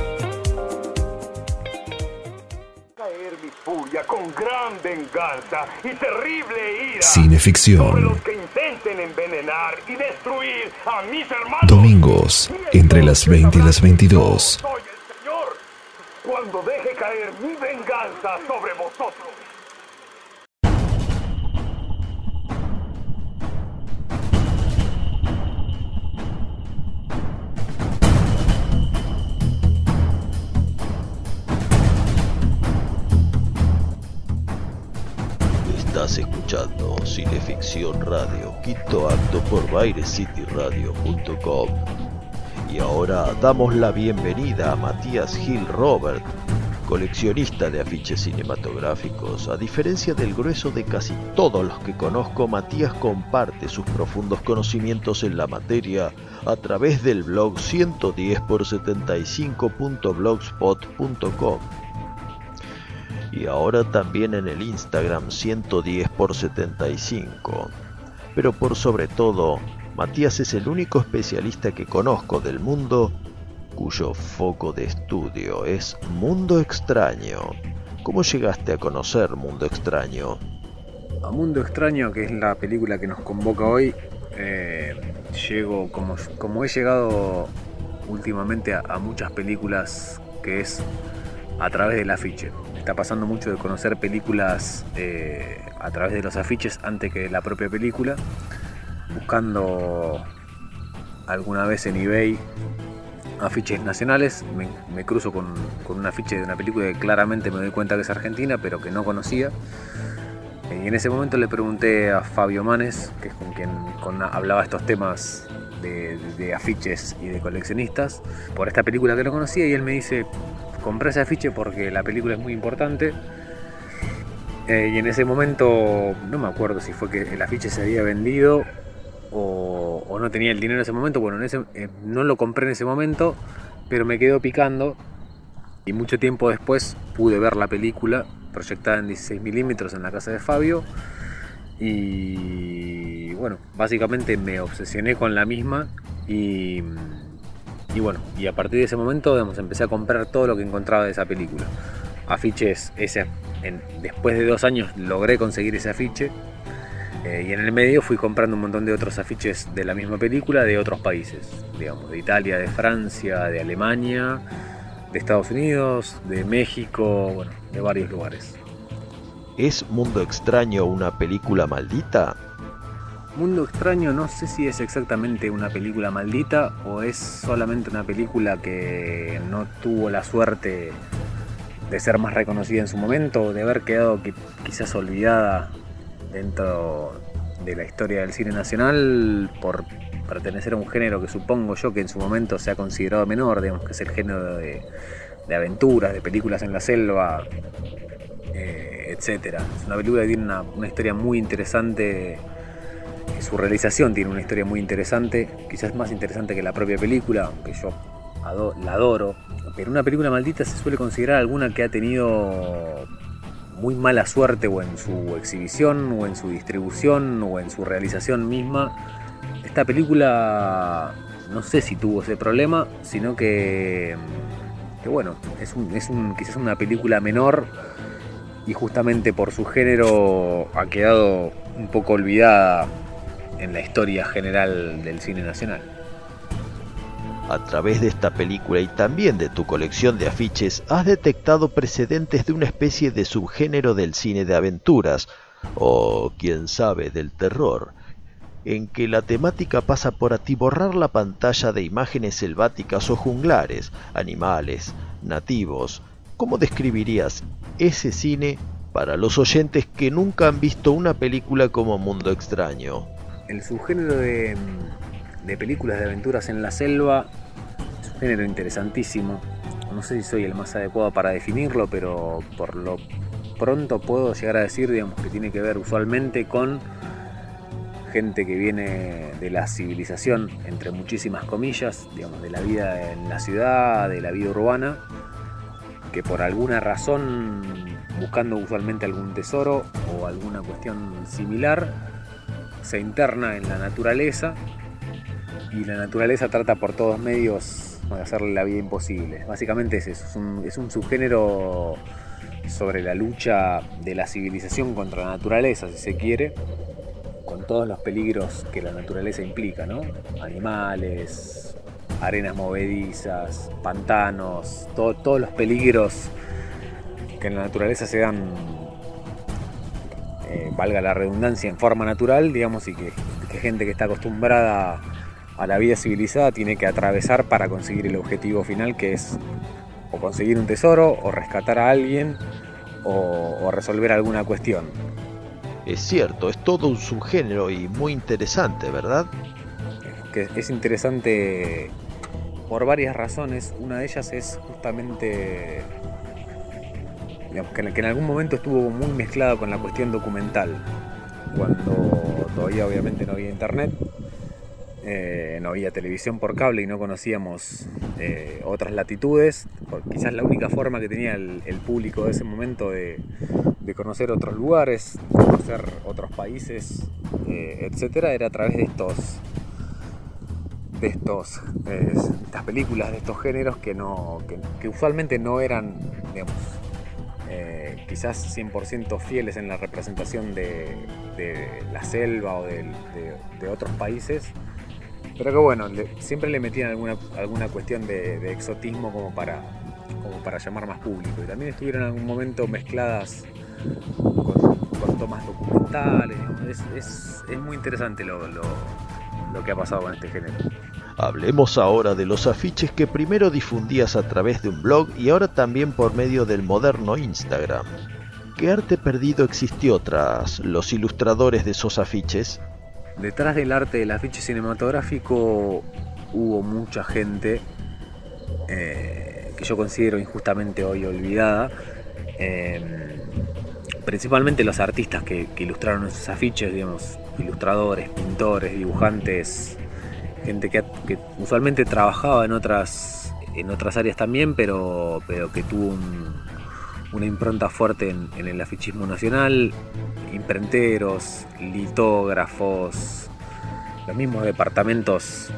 venganza y terrible ira. Cineficción. Los que intenten envenenar y destruir a mis hermanos. Domingos, entre las 20 y las 22. Soy el Señor cuando deje caer mi venganza sobre vosotros. Estás escuchando Cineficción Radio, quinto acto por BaireCityRadio.com. Y ahora damos la bienvenida a Matías Gil Robert, coleccionista de afiches cinematográficos. A diferencia del grueso de casi todos los que conozco, Matías comparte sus profundos conocimientos en la materia a través del blog 110x75.blogspot.com y ahora también en el Instagram 110 por 75. Pero por sobre todo, Matías es el único especialista que conozco del mundo cuyo foco de estudio es Mundo Extraño. ¿Cómo llegaste a conocer Mundo Extraño? A Mundo Extraño, que es la película que nos convoca hoy, eh, llego como, como he llegado últimamente a, a muchas películas, que es a través del afiche. Está pasando mucho de conocer películas eh, a través de los afiches antes que la propia película, buscando alguna vez en eBay afiches nacionales, me, me cruzo con, con un afiche de una película que claramente me doy cuenta que es argentina, pero que no conocía. Y en ese momento le pregunté a Fabio Manes, que es con quien con- hablaba estos temas de, de afiches y de coleccionistas, por esta película que no conocía y él me dice, compré ese afiche porque la película es muy importante. Eh, y en ese momento, no me acuerdo si fue que el afiche se había vendido o, no tenía el dinero en ese momento. Bueno, eh, no lo compré en ese momento, pero me quedó picando. Y mucho tiempo después pude ver la película proyectada en 16 milímetros en la casa de Fabio. Y bueno, básicamente me obsesioné con la misma. Y, y bueno, y a partir de ese momento empecé a comprar todo lo que encontraba de esa película. Afiches, ese, después de dos años logré conseguir ese afiche. eh, y en el medio fui comprando un montón de otros afiches de la misma película de otros países, digamos, de Italia, de Francia, de Alemania, de Estados Unidos, de México, bueno, de varios lugares. ¿Es Mundo Extraño una película maldita? Mundo Extraño no sé si es exactamente una película maldita o es solamente una película que no tuvo la suerte de ser más reconocida en su momento de haber quedado qui- quizás olvidada dentro de la historia del cine nacional por pertenecer a un género que supongo yo que en su momento se ha considerado menor, digamos que es el género de, aventuras, de películas en la selva, eh, etcétera. Es una película que tiene una historia muy interesante su realización tiene una historia muy interesante, quizás más interesante que la propia película, aunque yo la adoro. Pero una película maldita se suele considerar alguna que ha tenido muy mala suerte o en su exhibición o en su distribución o en su realización misma. Esta película no sé si tuvo ese problema, sino que, que bueno, es, un, es un, quizás una película menor y justamente por su género ha quedado un poco olvidada en la historia general del cine nacional. A través de esta película y también de tu colección de afiches has detectado precedentes de una especie de subgénero del cine de aventuras, o quién sabe, del terror, en que la temática pasa por atiborrar la pantalla de imágenes selváticas o junglares, animales, nativos. ¿Cómo describirías ese cine para los oyentes que nunca han visto una película como Mundo Extraño? El subgénero de, películas de aventuras en la selva es un género interesantísimo. No sé si soy el más adecuado para definirlo, pero por lo pronto puedo llegar a decir digamos, que tiene que ver usualmente con gente que viene de la civilización, entre muchísimas comillas, digamos, de la vida en la ciudad, de la vida urbana, que por alguna razón, buscando usualmente algún tesoro o alguna cuestión similar, se interna en la naturaleza y la naturaleza trata por todos medios de hacerle la vida imposible. Básicamente es eso, es un, es un subgénero sobre la lucha de la civilización contra la naturaleza, si se quiere, con todos los peligros que la naturaleza implica, ¿no? Animales, arenas movedizas, pantanos, to- todos los peligros que en la naturaleza se dan, eh, valga la redundancia, en forma natural, digamos, y que, que gente que está acostumbrada a la vida civilizada tiene que atravesar para conseguir el objetivo final, que es o conseguir un tesoro, o rescatar a alguien, o, o resolver alguna cuestión. Es cierto, es todo un subgénero y muy interesante, ¿verdad? que es interesante por varias razones. Una de ellas es justamente que, en, algún momento estuvo muy mezclado con la cuestión documental, cuando todavía obviamente no había internet, eh, no había televisión por cable y no conocíamos eh, otras latitudes. Quizás la única forma que tenía el, público de ese momento de, de conocer otros lugares, conocer otros países, eh, etcétera, era a través de estos de estos eh, estas películas de estos géneros que no que, que usualmente no eran digamos eh, quizás 100% fieles en la representación de, de la selva o del- de, de otros países pero que bueno siempre le metían alguna alguna cuestión de, de exotismo como para como para llamar más público. Y también estuvieron en algún momento mezcladas con, con tomas documentales es, es- muy interesante lo, lo que ha pasado con este género Hablemos ahora de los afiches que primero difundías a través de un blog y ahora también por medio del moderno Instagram. ¿Qué arte perdido existió tras los ilustradores de esos afiches? Detrás del arte del afiche cinematográfico hubo mucha gente eh, que yo considero injustamente hoy olvidada. eh, principalmente los artistas que, que ilustraron esos afiches, digamos, ilustradores, pintores, dibujantes, gente que, usualmente trabajaba en otras, en otras áreas también, pero, pero que tuvo un- una impronta fuerte en, en el afichismo nacional, imprenteros, litógrafos, los mismos departamentos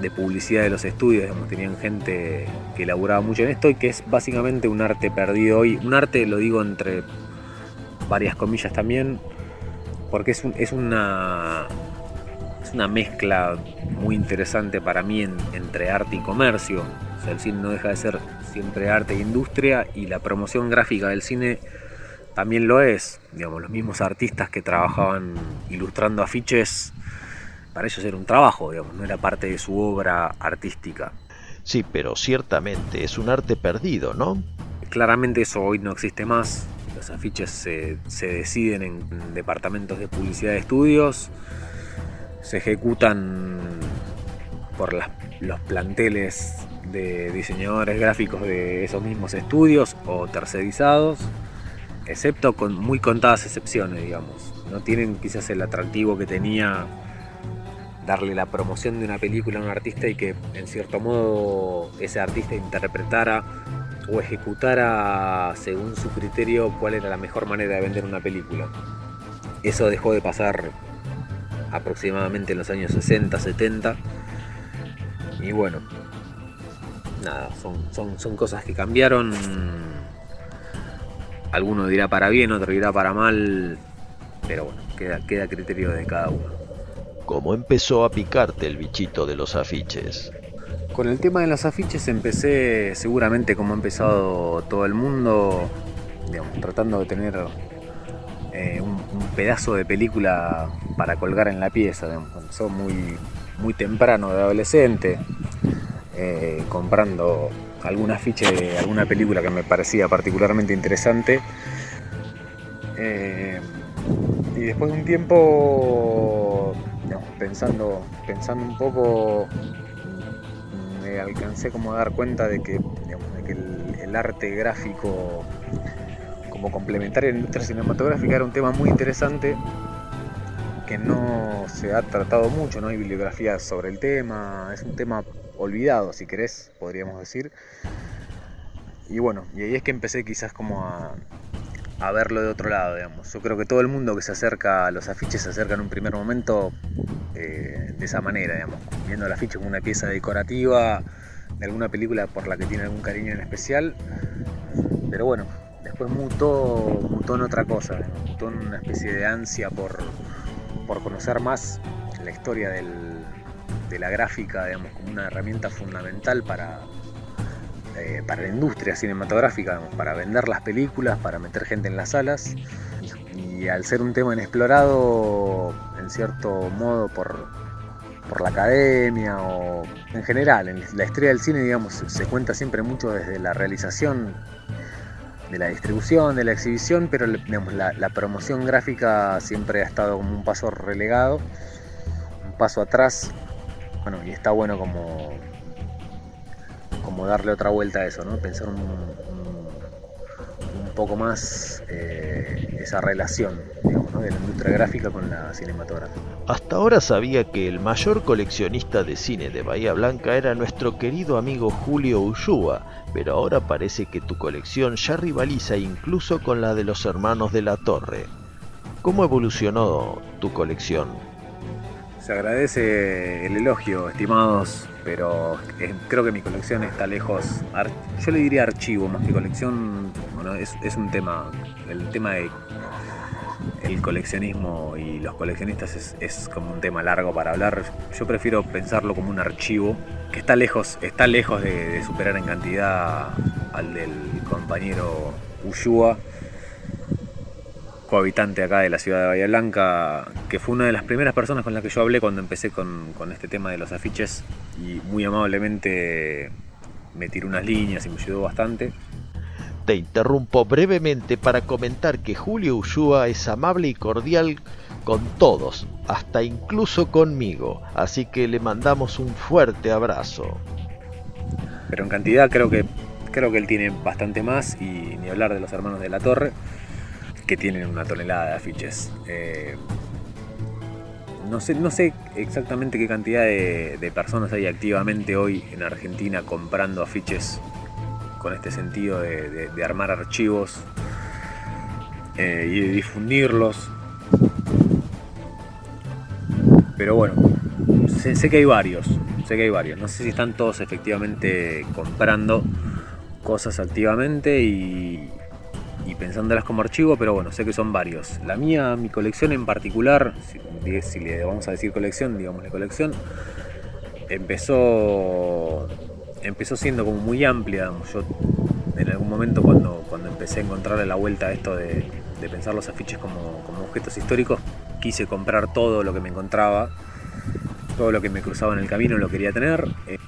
de publicidad de los estudios, digamos, tenían gente que laburaba mucho en esto y que es básicamente un arte perdido hoy. Un arte, lo digo entre varias comillas también, porque es, un- es una es una mezcla muy interesante para mí en- entre arte y comercio. O sea, el cine no deja de ser siempre arte e industria y la promoción gráfica del cine también lo es. Digamos, los mismos artistas que trabajaban ilustrando afiches, para ellos era un trabajo, digamos, no era parte de su obra artística. Sí, pero ciertamente es un arte perdido, ¿no? Claramente eso hoy no existe más. Los afiches se, se deciden en departamentos de publicidad de estudios, se ejecutan por los planteles de diseñadores gráficos de esos mismos estudios o tercerizados, excepto con muy contadas excepciones, digamos. No tienen quizás el atractivo que tenía darle la promoción de una película a un artista y que en cierto modo ese artista interpretara o ejecutara según su criterio cuál era la mejor manera de vender una película. Eso dejó de pasar aproximadamente en los años 60, 70 Y bueno, nada, son, son, son cosas que cambiaron. Alguno dirá para bien, otro dirá para mal, pero bueno, queda, queda criterio de cada uno. ¿Cómo empezó a picarte el bichito de los afiches? Con el tema de los afiches empecé seguramente como ha empezado todo el mundo, digamos, tratando de tener eh, un, pedazo de película para colgar en la pieza. Comenzó muy, muy temprano de adolescente, eh, comprando algún afiche de alguna película que me parecía particularmente interesante. Eh, y después de un tiempo, pensando, pensando un poco, me alcancé como a dar cuenta de que, el arte gráfico como complementario a la industria cinematográfica era un tema muy interesante que no se ha tratado mucho, no hay bibliografías sobre el tema, es un tema olvidado, si querés, podríamos decir. Y bueno, y ahí es que empecé quizás como a, a verlo de otro lado, digamos. Yo creo que todo el mundo que se acerca a los afiches se acerca en un primer momento eh, de esa manera, digamos, viendo el afiche como una pieza decorativa de alguna película por la que tiene algún cariño en especial. Pero bueno, después mutó, mutó en otra cosa, mutó en una especie de ansia por, por conocer más la historia del, de la gráfica, digamos, como una herramienta fundamental para, eh, para la industria cinematográfica, digamos, para vender las películas, para meter gente en las salas. Y al ser un tema inexplorado, en cierto modo, por, por la academia o en general, en la historia del cine, digamos, se cuenta siempre mucho desde la realización de la distribución, de la exhibición, pero digamos, la, la, promoción gráfica siempre ha estado como un paso relegado, un paso atrás. Bueno, y está bueno como, como darle otra vuelta a eso, ¿no? Pensar un, poco más eh, esa relación digamos, ¿no? de la industria gráfica con la cinematográfica. Hasta ahora sabía que el mayor coleccionista de cine de Bahía Blanca era nuestro querido amigo Julio Ushua, pero ahora parece que tu colección ya rivaliza incluso con la de los hermanos de la Torre. ¿Cómo evolucionó tu colección? Se agradece el elogio, estimados, pero eh, creo que mi colección está lejos. Yo le diría archivo más que colección. Bueno, es, un tema. El tema de el coleccionismo y los coleccionistas es, es, como un tema largo para hablar. Yo prefiero pensarlo como un archivo que está lejos, está lejos de, de superar en cantidad al del compañero Ushua, cohabitante acá de la ciudad de Bahía Blanca, que fue una de las primeras personas con las que yo hablé cuando empecé con, con este tema de los afiches y muy amablemente me tiró unas líneas y me ayudó bastante. Te interrumpo brevemente para comentar que Julio Ushua es amable y cordial con todos, hasta incluso conmigo, así que le mandamos un fuerte abrazo. Pero en cantidad creo que creo que él tiene bastante más y ni hablar de los hermanos de la Torre que tienen una tonelada de afiches. Eh, no, sé, no sé exactamente qué cantidad de, personas hay activamente hoy en Argentina comprando afiches con este sentido de, armar archivos eh, y de difundirlos. Pero bueno, sé, que hay varios, sé que hay varios. No sé si están todos efectivamente comprando cosas activamente y, y pensándolas como archivo, pero bueno, sé que son varios. La mía, mi colección en particular, si, le vamos a decir colección, digamos la colección, empezó empezó siendo como muy amplia. Yo en algún momento cuando, cuando empecé a encontrarle la vuelta a esto de, de pensar los afiches como, como, objetos históricos, quise comprar todo lo que me encontraba, todo lo que me cruzaba en el camino lo quería tener. Eh,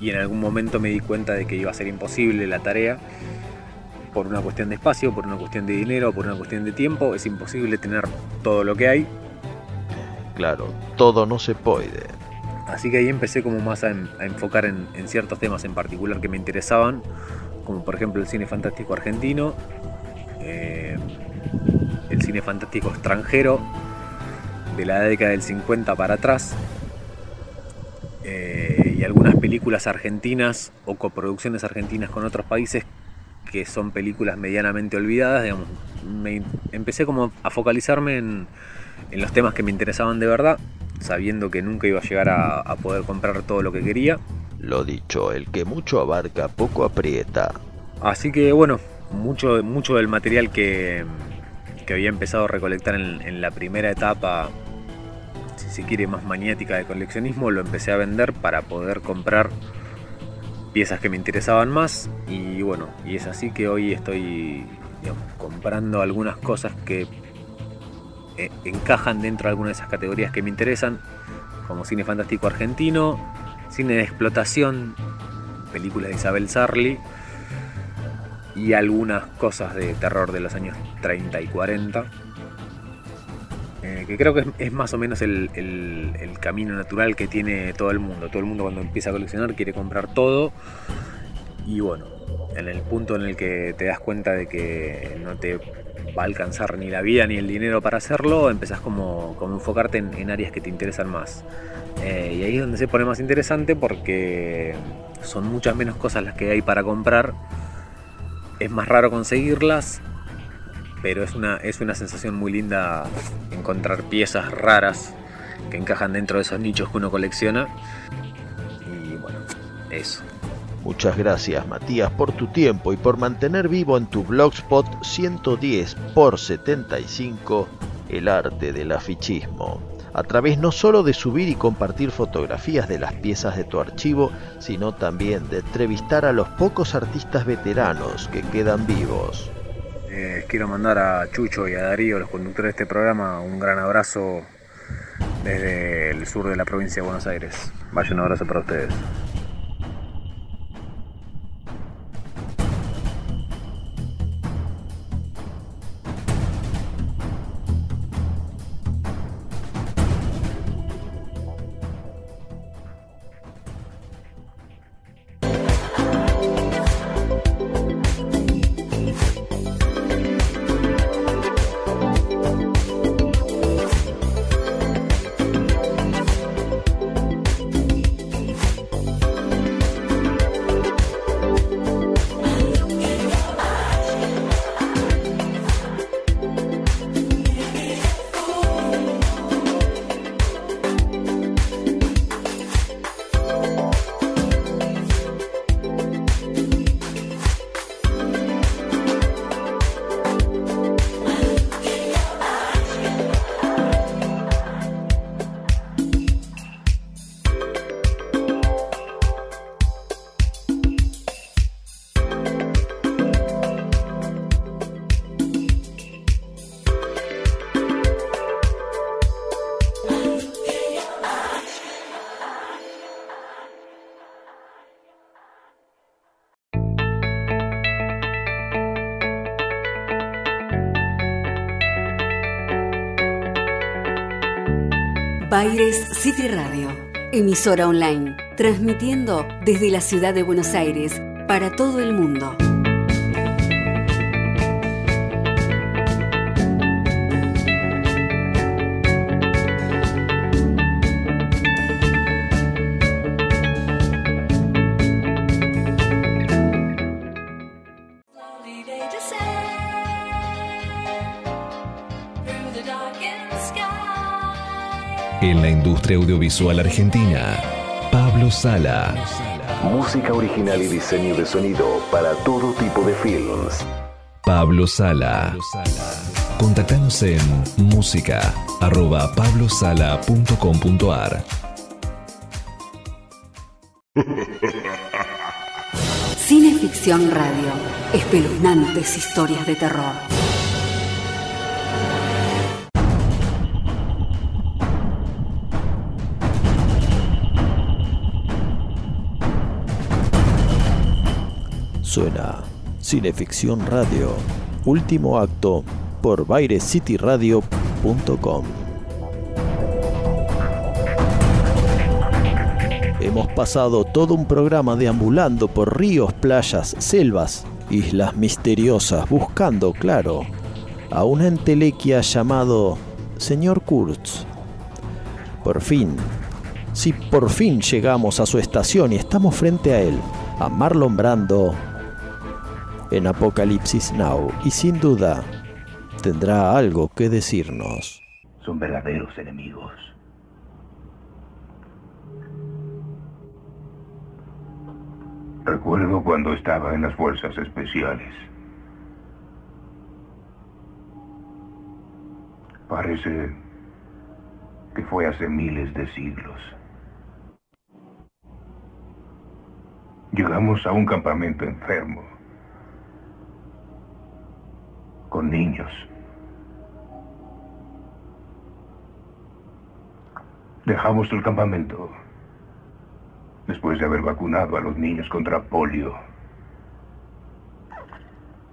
y en algún momento me di cuenta de que iba a ser imposible la tarea por una cuestión de espacio, por una cuestión de dinero, por una cuestión de tiempo. Es imposible tener todo lo que hay. Claro, todo no se puede. Así que ahí empecé como más a, a enfocar en, en, ciertos temas en particular que me interesaban, como por ejemplo el cine fantástico argentino, eh, el cine fantástico extranjero de la década del 50 para atrás, eh, y algunas películas argentinas o coproducciones argentinas con otros países que son películas medianamente olvidadas, digamos, me empecé como a focalizarme en, en los temas que me interesaban de verdad sabiendo que nunca iba a llegar a, a poder comprar todo lo que quería. Lo dicho, el que mucho abarca, poco aprieta. Así que bueno, mucho, mucho del material que, que había empezado a recolectar en, en la primera etapa, si se quiere, más maniática de coleccionismo, lo empecé a vender para poder comprar piezas que me interesaban más. Y bueno, y es así que hoy estoy comprando algunas cosas que eh, encajan dentro de algunas de esas categorías que me interesan, como cine fantástico argentino, cine de explotación, películas de Isabel Sarli y algunas cosas de terror de los años 30 y 40. Que creo que es, más o menos el, camino natural que tiene todo el mundo. Todo el mundo cuando empieza a coleccionar quiere comprar todo. Y bueno, en el punto en el que te das cuenta de que no te va a alcanzar ni la vida ni el dinero para hacerlo, empezás como, como enfocarte en, en áreas que te interesan más. Eh, y ahí es donde se pone más interesante porque son muchas menos cosas las que hay para comprar. Es más raro conseguirlas, pero es una, es una sensación muy linda encontrar piezas raras que encajan dentro de esos nichos que uno colecciona. Y bueno, eso. Muchas gracias Matías por tu tiempo y por mantener vivo en tu blogspot 110 por 75 el arte del afichismo. A través no solo de subir y compartir fotografías de las piezas de tu archivo, sino también de entrevistar a los pocos artistas veteranos que quedan vivos. Eh, quiero mandar a Chucho y a Darío, los conductores de este programa, un gran abrazo desde el sur de la provincia de Buenos Aires. Vaya un abrazo para ustedes. Baires City Radio, emisora online, transmitiendo desde la ciudad de Buenos Aires para todo el mundo. Industria audiovisual argentina, Pablo Sala. Música original y diseño de sonido para todo tipo de films. Pablo Sala. Contactanos en música arroba pablosala.com.ar. Cineficción Radio, espeluznantes historias de terror. Suena Cineficción Radio, último acto por bairecityradio.com. Hemos pasado todo un programa deambulando por ríos, playas, selvas, islas misteriosas, buscando, claro, a una entelequia llamado Señor Kurtz. Por fin, si por fin llegamos a su estación y estamos frente a él, a Marlon Brando en Apocalipsis Now y sin duda tendrá algo que decirnos. Son verdaderos enemigos. Recuerdo cuando estaba en las fuerzas especiales. Parece que fue hace miles de siglos. Llegamos a un campamento enfermo con niños. Dejamos el campamento después de haber vacunado a los niños contra polio.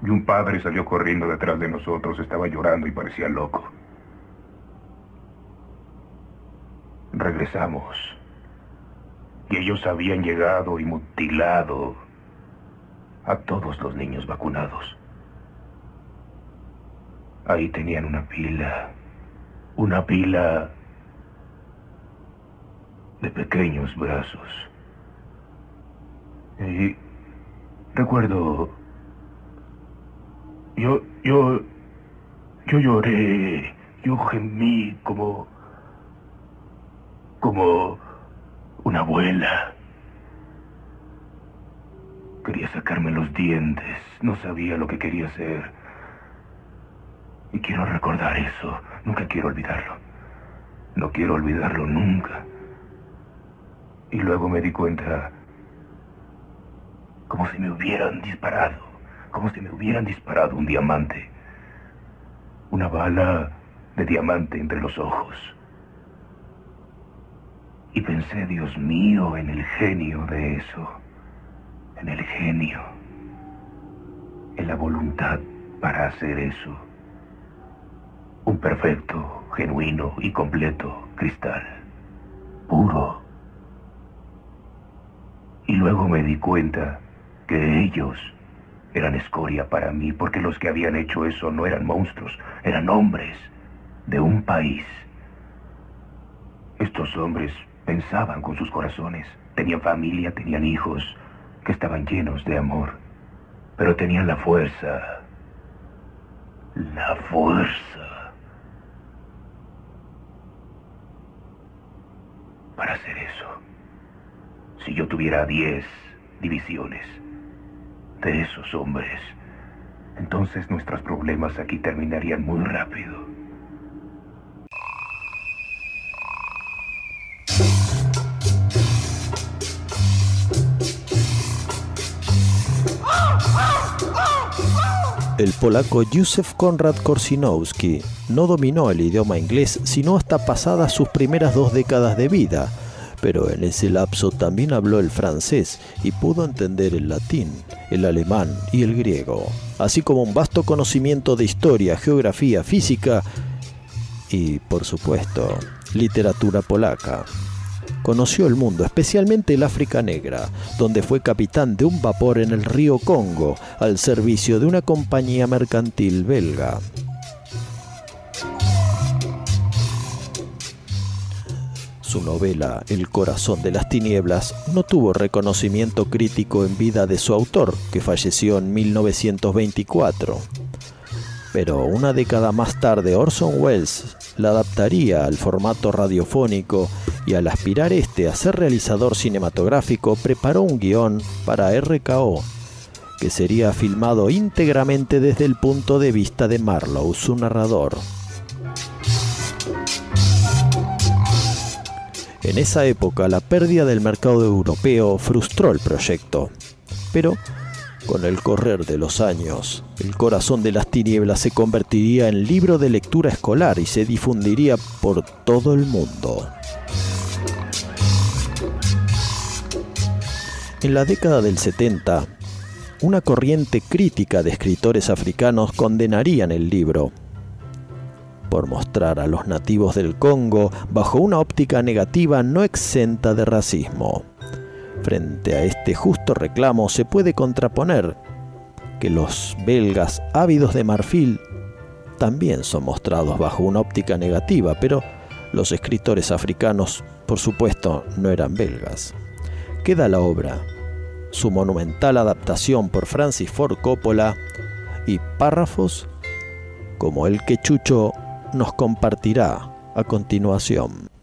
Y un padre salió corriendo detrás de nosotros, estaba llorando y parecía loco. Regresamos. Y ellos habían llegado y mutilado a todos los niños vacunados. Ahí tenían una pila, una pila de pequeños brazos. Y recuerdo, yo, yo, yo lloré, yo gemí como, como una abuela. Quería sacarme los dientes, no sabía lo que quería hacer. Y quiero recordar eso, nunca quiero olvidarlo. No quiero olvidarlo nunca. Y luego me di cuenta como si me hubieran disparado, como si me hubieran disparado un diamante. Una bala de diamante entre los ojos. Y pensé, Dios mío, en el genio de eso, en el genio, en la voluntad para hacer eso. Un perfecto, genuino y completo cristal, puro. Y luego me di cuenta que ellos eran escoria para mí, porque los que habían hecho eso no eran monstruos, eran hombres de un país. Estos hombres pensaban con sus corazones, tenían familia, tenían hijos, que estaban llenos de amor, pero tenían la fuerza, la fuerza para hacer eso. Si yo tuviera diez divisiones de esos hombres, entonces nuestros problemas aquí terminarían muy rápido. El polaco Józef Konrad Korsinowski no dominó el idioma inglés sino hasta pasadas sus primeras dos décadas de vida, pero en ese lapso también habló el francés y pudo entender el latín, el alemán y el griego, así como un vasto conocimiento de historia, geografía, física y, por supuesto, literatura polaca. Conoció el mundo, especialmente el África Negra, donde fue capitán de un vapor en el río Congo al servicio de una compañía mercantil belga. Su novela El corazón de las tinieblas no tuvo reconocimiento crítico en vida de su autor, que falleció en 1924. Pero una década más tarde Orson Welles la adaptaría al formato radiofónico y al aspirar este a ser realizador cinematográfico preparó un guion para RKO, que sería filmado íntegramente desde el punto de vista de Marlowe, su narrador. En esa época la pérdida del mercado europeo frustró el proyecto, pero con el correr de los años, El corazón de las tinieblas se convertiría en libro de lectura escolar y se difundiría por todo el mundo. En la década del 70, una corriente crítica de escritores africanos condenarían el libro por mostrar a los nativos del Congo bajo una óptica negativa no exenta de racismo. Frente a este justo reclamo se puede contraponer que los belgas ávidos de marfil también son mostrados bajo una óptica negativa, pero los escritores africanos, por supuesto, no eran belgas. Queda la obra, su monumental adaptación por Francis Ford Coppola y párrafos como el que Chucho nos compartirá a continuación.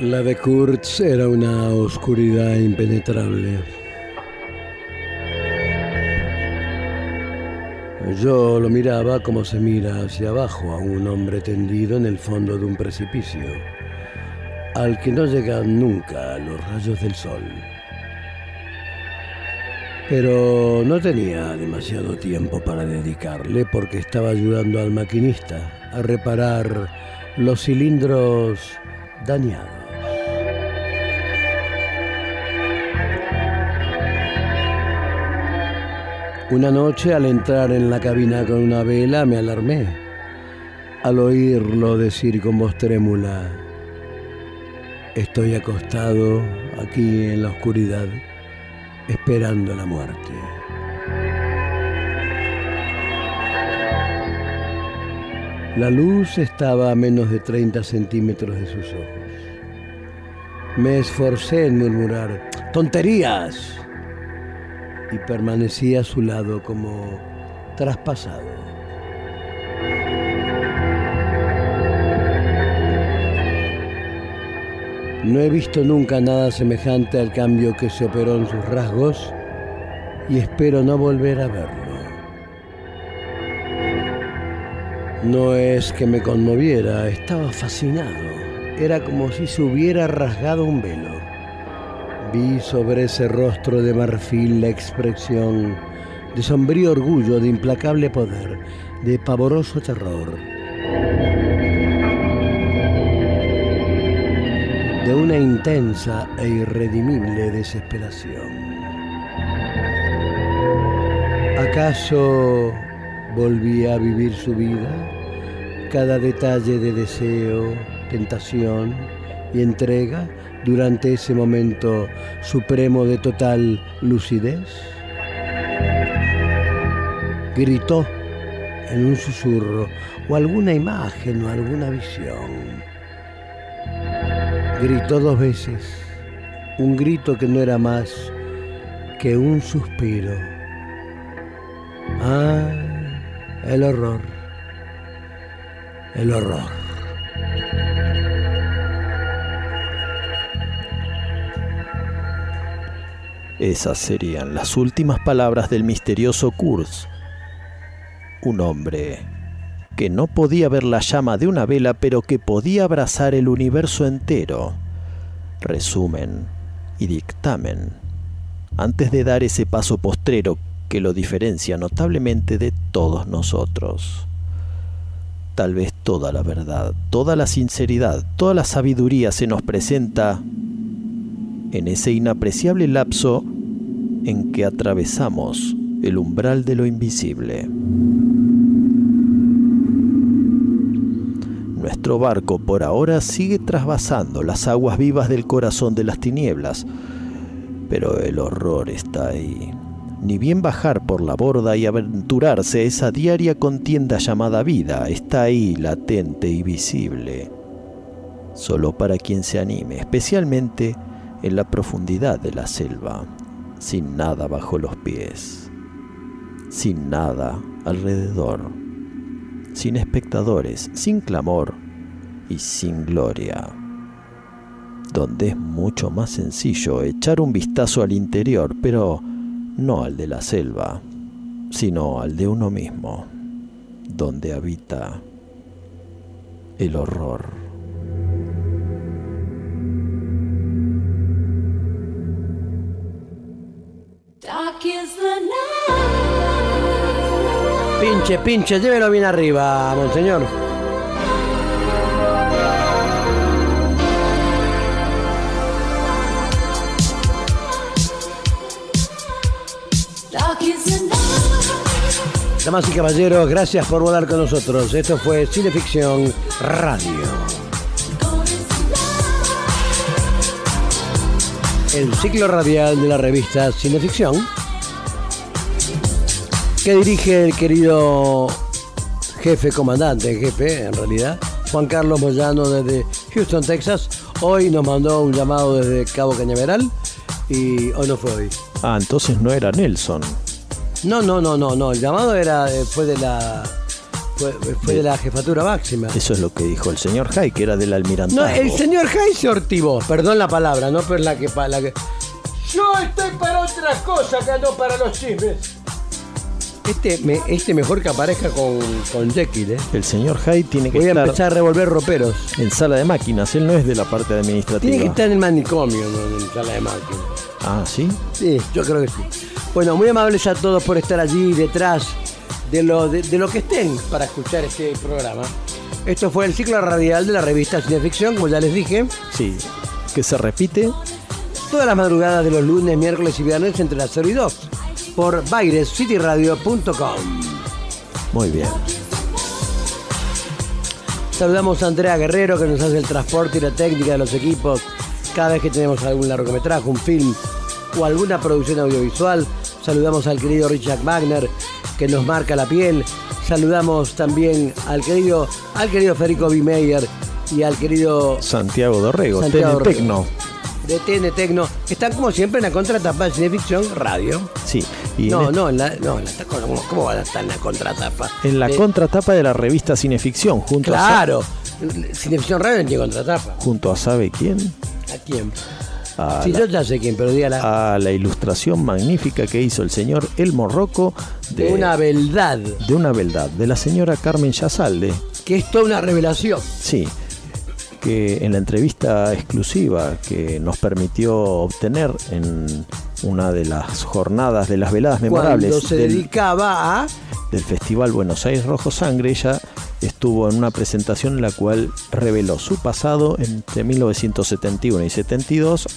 La de Kurtz era una oscuridad impenetrable. Yo lo miraba como se mira hacia abajo a un hombre tendido en el fondo de un precipicio, al que no llegan nunca los rayos del sol. Pero no tenía demasiado tiempo para dedicarle porque estaba ayudando al maquinista a reparar los cilindros dañados. Una noche al entrar en la cabina con una vela me alarmé al oírlo decir con voz trémula, estoy acostado aquí en la oscuridad esperando la muerte. La luz estaba a menos de 30 centímetros de sus ojos. Me esforcé en murmurar, tonterías, y permanecí a su lado como traspasado. No he visto nunca nada semejante al cambio que se operó en sus rasgos y espero no volver a verlo. No es que me conmoviera, estaba fascinado. Era como si se hubiera rasgado un velo. Vi sobre ese rostro de marfil la expresión de sombrío orgullo, de implacable poder, de pavoroso terror. De una intensa e irredimible desesperación. ¿Acaso volvía a vivir su vida? Cada detalle de deseo, tentación y entrega durante ese momento supremo de total lucidez? Gritó en un susurro o alguna imagen o alguna visión. Gritó dos veces, un grito que no era más que un suspiro. Ah, el horror, el horror. Esas serían las últimas palabras del misterioso Kurz, un hombre que no podía ver la llama de una vela, pero que podía abrazar el universo entero. Resumen y dictamen, antes de dar ese paso postrero que lo diferencia notablemente de todos nosotros. Tal vez toda la verdad, toda la sinceridad, toda la sabiduría se nos presenta en ese inapreciable lapso en que atravesamos el umbral de lo invisible. Nuestro barco por ahora sigue trasvasando las aguas vivas del corazón de las tinieblas, pero el horror está ahí. Ni bien bajar por la borda y aventurarse esa diaria contienda llamada vida está ahí latente y visible, solo para quien se anime, especialmente en la profundidad de la selva, sin nada bajo los pies, sin nada alrededor, sin espectadores, sin clamor y sin gloria, donde es mucho más sencillo echar un vistazo al interior, pero no al de la selva, sino al de uno mismo, donde habita el horror. Pinche, pinche, llévelo bien arriba, monseñor. Damas y caballeros, gracias por volar con nosotros. Esto fue Cineficción Radio. El ciclo radial de la revista Cineficción, que dirige el querido jefe, comandante, jefe en realidad, Juan Carlos Moyano desde Houston, Texas. Hoy nos mandó un llamado desde Cabo Cañaveral y hoy no fue hoy. Ah, entonces no era Nelson. No, no, no, no, no. El llamado era después de la Fue, fue de la jefatura máxima. Eso es lo que dijo el señor Hay, que era del almirantazgo. No, el señor Hay se ortivó, perdón la palabra, no pero la que la que. Yo estoy para otras cosas que no para los chismes. Este, me- este mejor que aparezca con, con Jekyll, ¿eh? El señor Hay tiene que Voy a estar empezar a revolver roperos. en sala de máquinas. Él no es de la parte administrativa. Tiene que estar en el manicomio, no en sala de máquinas. Ah, ¿sí? Sí, yo creo que sí. Bueno, muy amables a todos por estar allí detrás de lo, de, de lo que estén para escuchar este programa. Esto fue el ciclo radial de la revista Cineficción, como ya les dije. Sí. Que se repite Todas las madrugadas de los lunes, miércoles y viernes entre las 0 y 2 por bairescityradio.com. muy bien. Saludamos a Andrea Guerrero que nos hace el transporte y la técnica de los equipos cada vez que tenemos algún largometraje, un film o alguna producción audiovisual. Saludamos al querido Richard Wagner que nos marca la piel. Saludamos también al querido, al querido Federico B. Meyer y al querido Santiago Dorrego, Santiago TN Tecno. de TN Tecno, que están como siempre en la contratapa de Cineficción Radio. Sí. Y no, no, en la, no, la- ¿cómo, cómo van a estar en la contratapa? en la De- contratapa de la revista Cineficción, junto a, Claro, Cineficción Radio tiene contratapa. junto a ¿sabe quién? ¿A quién? A Sí, la- yo ya sé quién, pero dígala. a la ilustración magnífica que hizo el señor Elmo Rocco de, De una beldad, de una beldad, de la señora Carmen Yazalde. que es toda una revelación. Sí, que en la entrevista exclusiva que nos permitió obtener en una de las jornadas de las veladas memorables Cuando se del, dedicaba a. del Festival Buenos Aires Rojo Sangre, ella estuvo en una presentación en la cual reveló su pasado entre 1971 y 72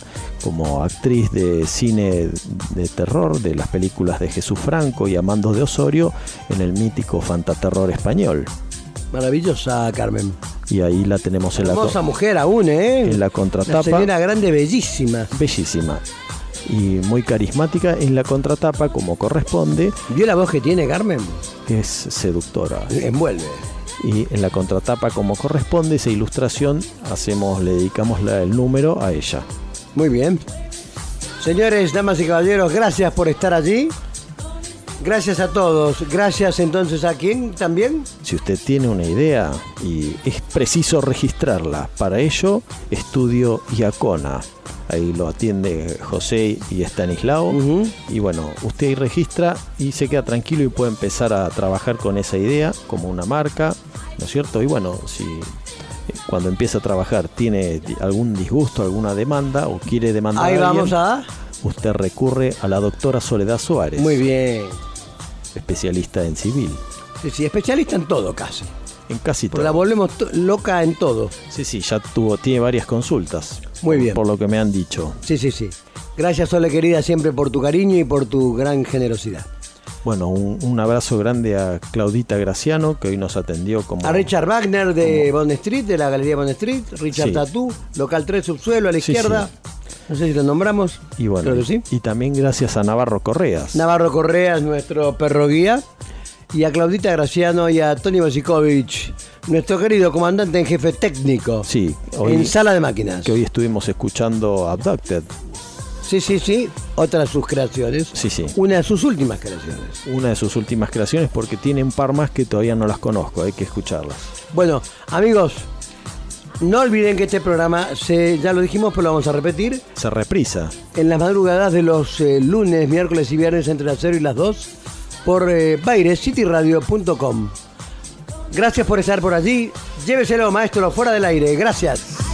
como actriz de cine de terror de las películas de Jesús Franco y Amandos de Osorio en el mítico Fantaterror español. Maravillosa, Carmen. Y ahí la tenemos en la, Hermosa mujer aún, ¿eh? en la Una contratapa. señora grande, bellísima. Bellísima. Y muy carismática en la contratapa como corresponde. ¿Vio la voz que tiene, Carmen? Es seductora. Envuelve. Y en la contratapa como corresponde esa ilustración hacemos, le dedicamos la- el número a ella. Muy bien. Señores, damas y caballeros, gracias por estar allí. Gracias a todos. Gracias entonces a quién también. Si usted tiene una idea y es preciso registrarla, para ello estudio Iacona. Ahí lo atiende José y Estanislao. Y bueno, usted ahí registra y se queda tranquilo y puede empezar a trabajar con esa idea como una marca, ¿no es cierto? Y bueno, si eh, cuando empieza a trabajar tiene algún disgusto, alguna demanda o quiere demandar Ahí a alguien, vamos a. usted recurre a la doctora Soledad Suárez, Muy bien. Especialista en civil. Sí, sí, especialista en todo casi. En casi Porque la todo. volvemos loca en todo. Sí, sí, ya tuvo, tiene varias consultas. Muy bien. Por lo que me han dicho. Sí, sí, sí. Gracias, Sole querida, siempre por tu cariño y por tu gran generosidad. Bueno, un, un abrazo grande a Claudita Graciano, que hoy nos atendió como. A Richard Wagner de Bond Street, de la Galería Bond Street, Richard Sí. Tatú, local 3 subsuelo a la Sí, izquierda. No sé si lo nombramos. Y bueno, Creo que sí. y también gracias a Navarro Correas. Navarro Correa es nuestro perro guía. Y a Claudita Graciano y a Tony Bosikovic, nuestro querido comandante en jefe técnico. Sí, en sala de máquinas. Que hoy estuvimos escuchando Abducted. Sí, sí, sí. Otra de sus creaciones. Sí, sí. Una de sus últimas creaciones. Una de sus últimas creaciones porque tiene un par más que todavía no las conozco, hay que escucharlas. Bueno, amigos, no olviden que este programa, se, ya lo dijimos, pero lo vamos a repetir, Se reprisa. en las madrugadas de los eh, lunes, miércoles y viernes entre las 0 y las 2 por eh, bairescityradio.com. Gracias por estar por allí. Lléveselo, maestro, fuera del aire. Gracias.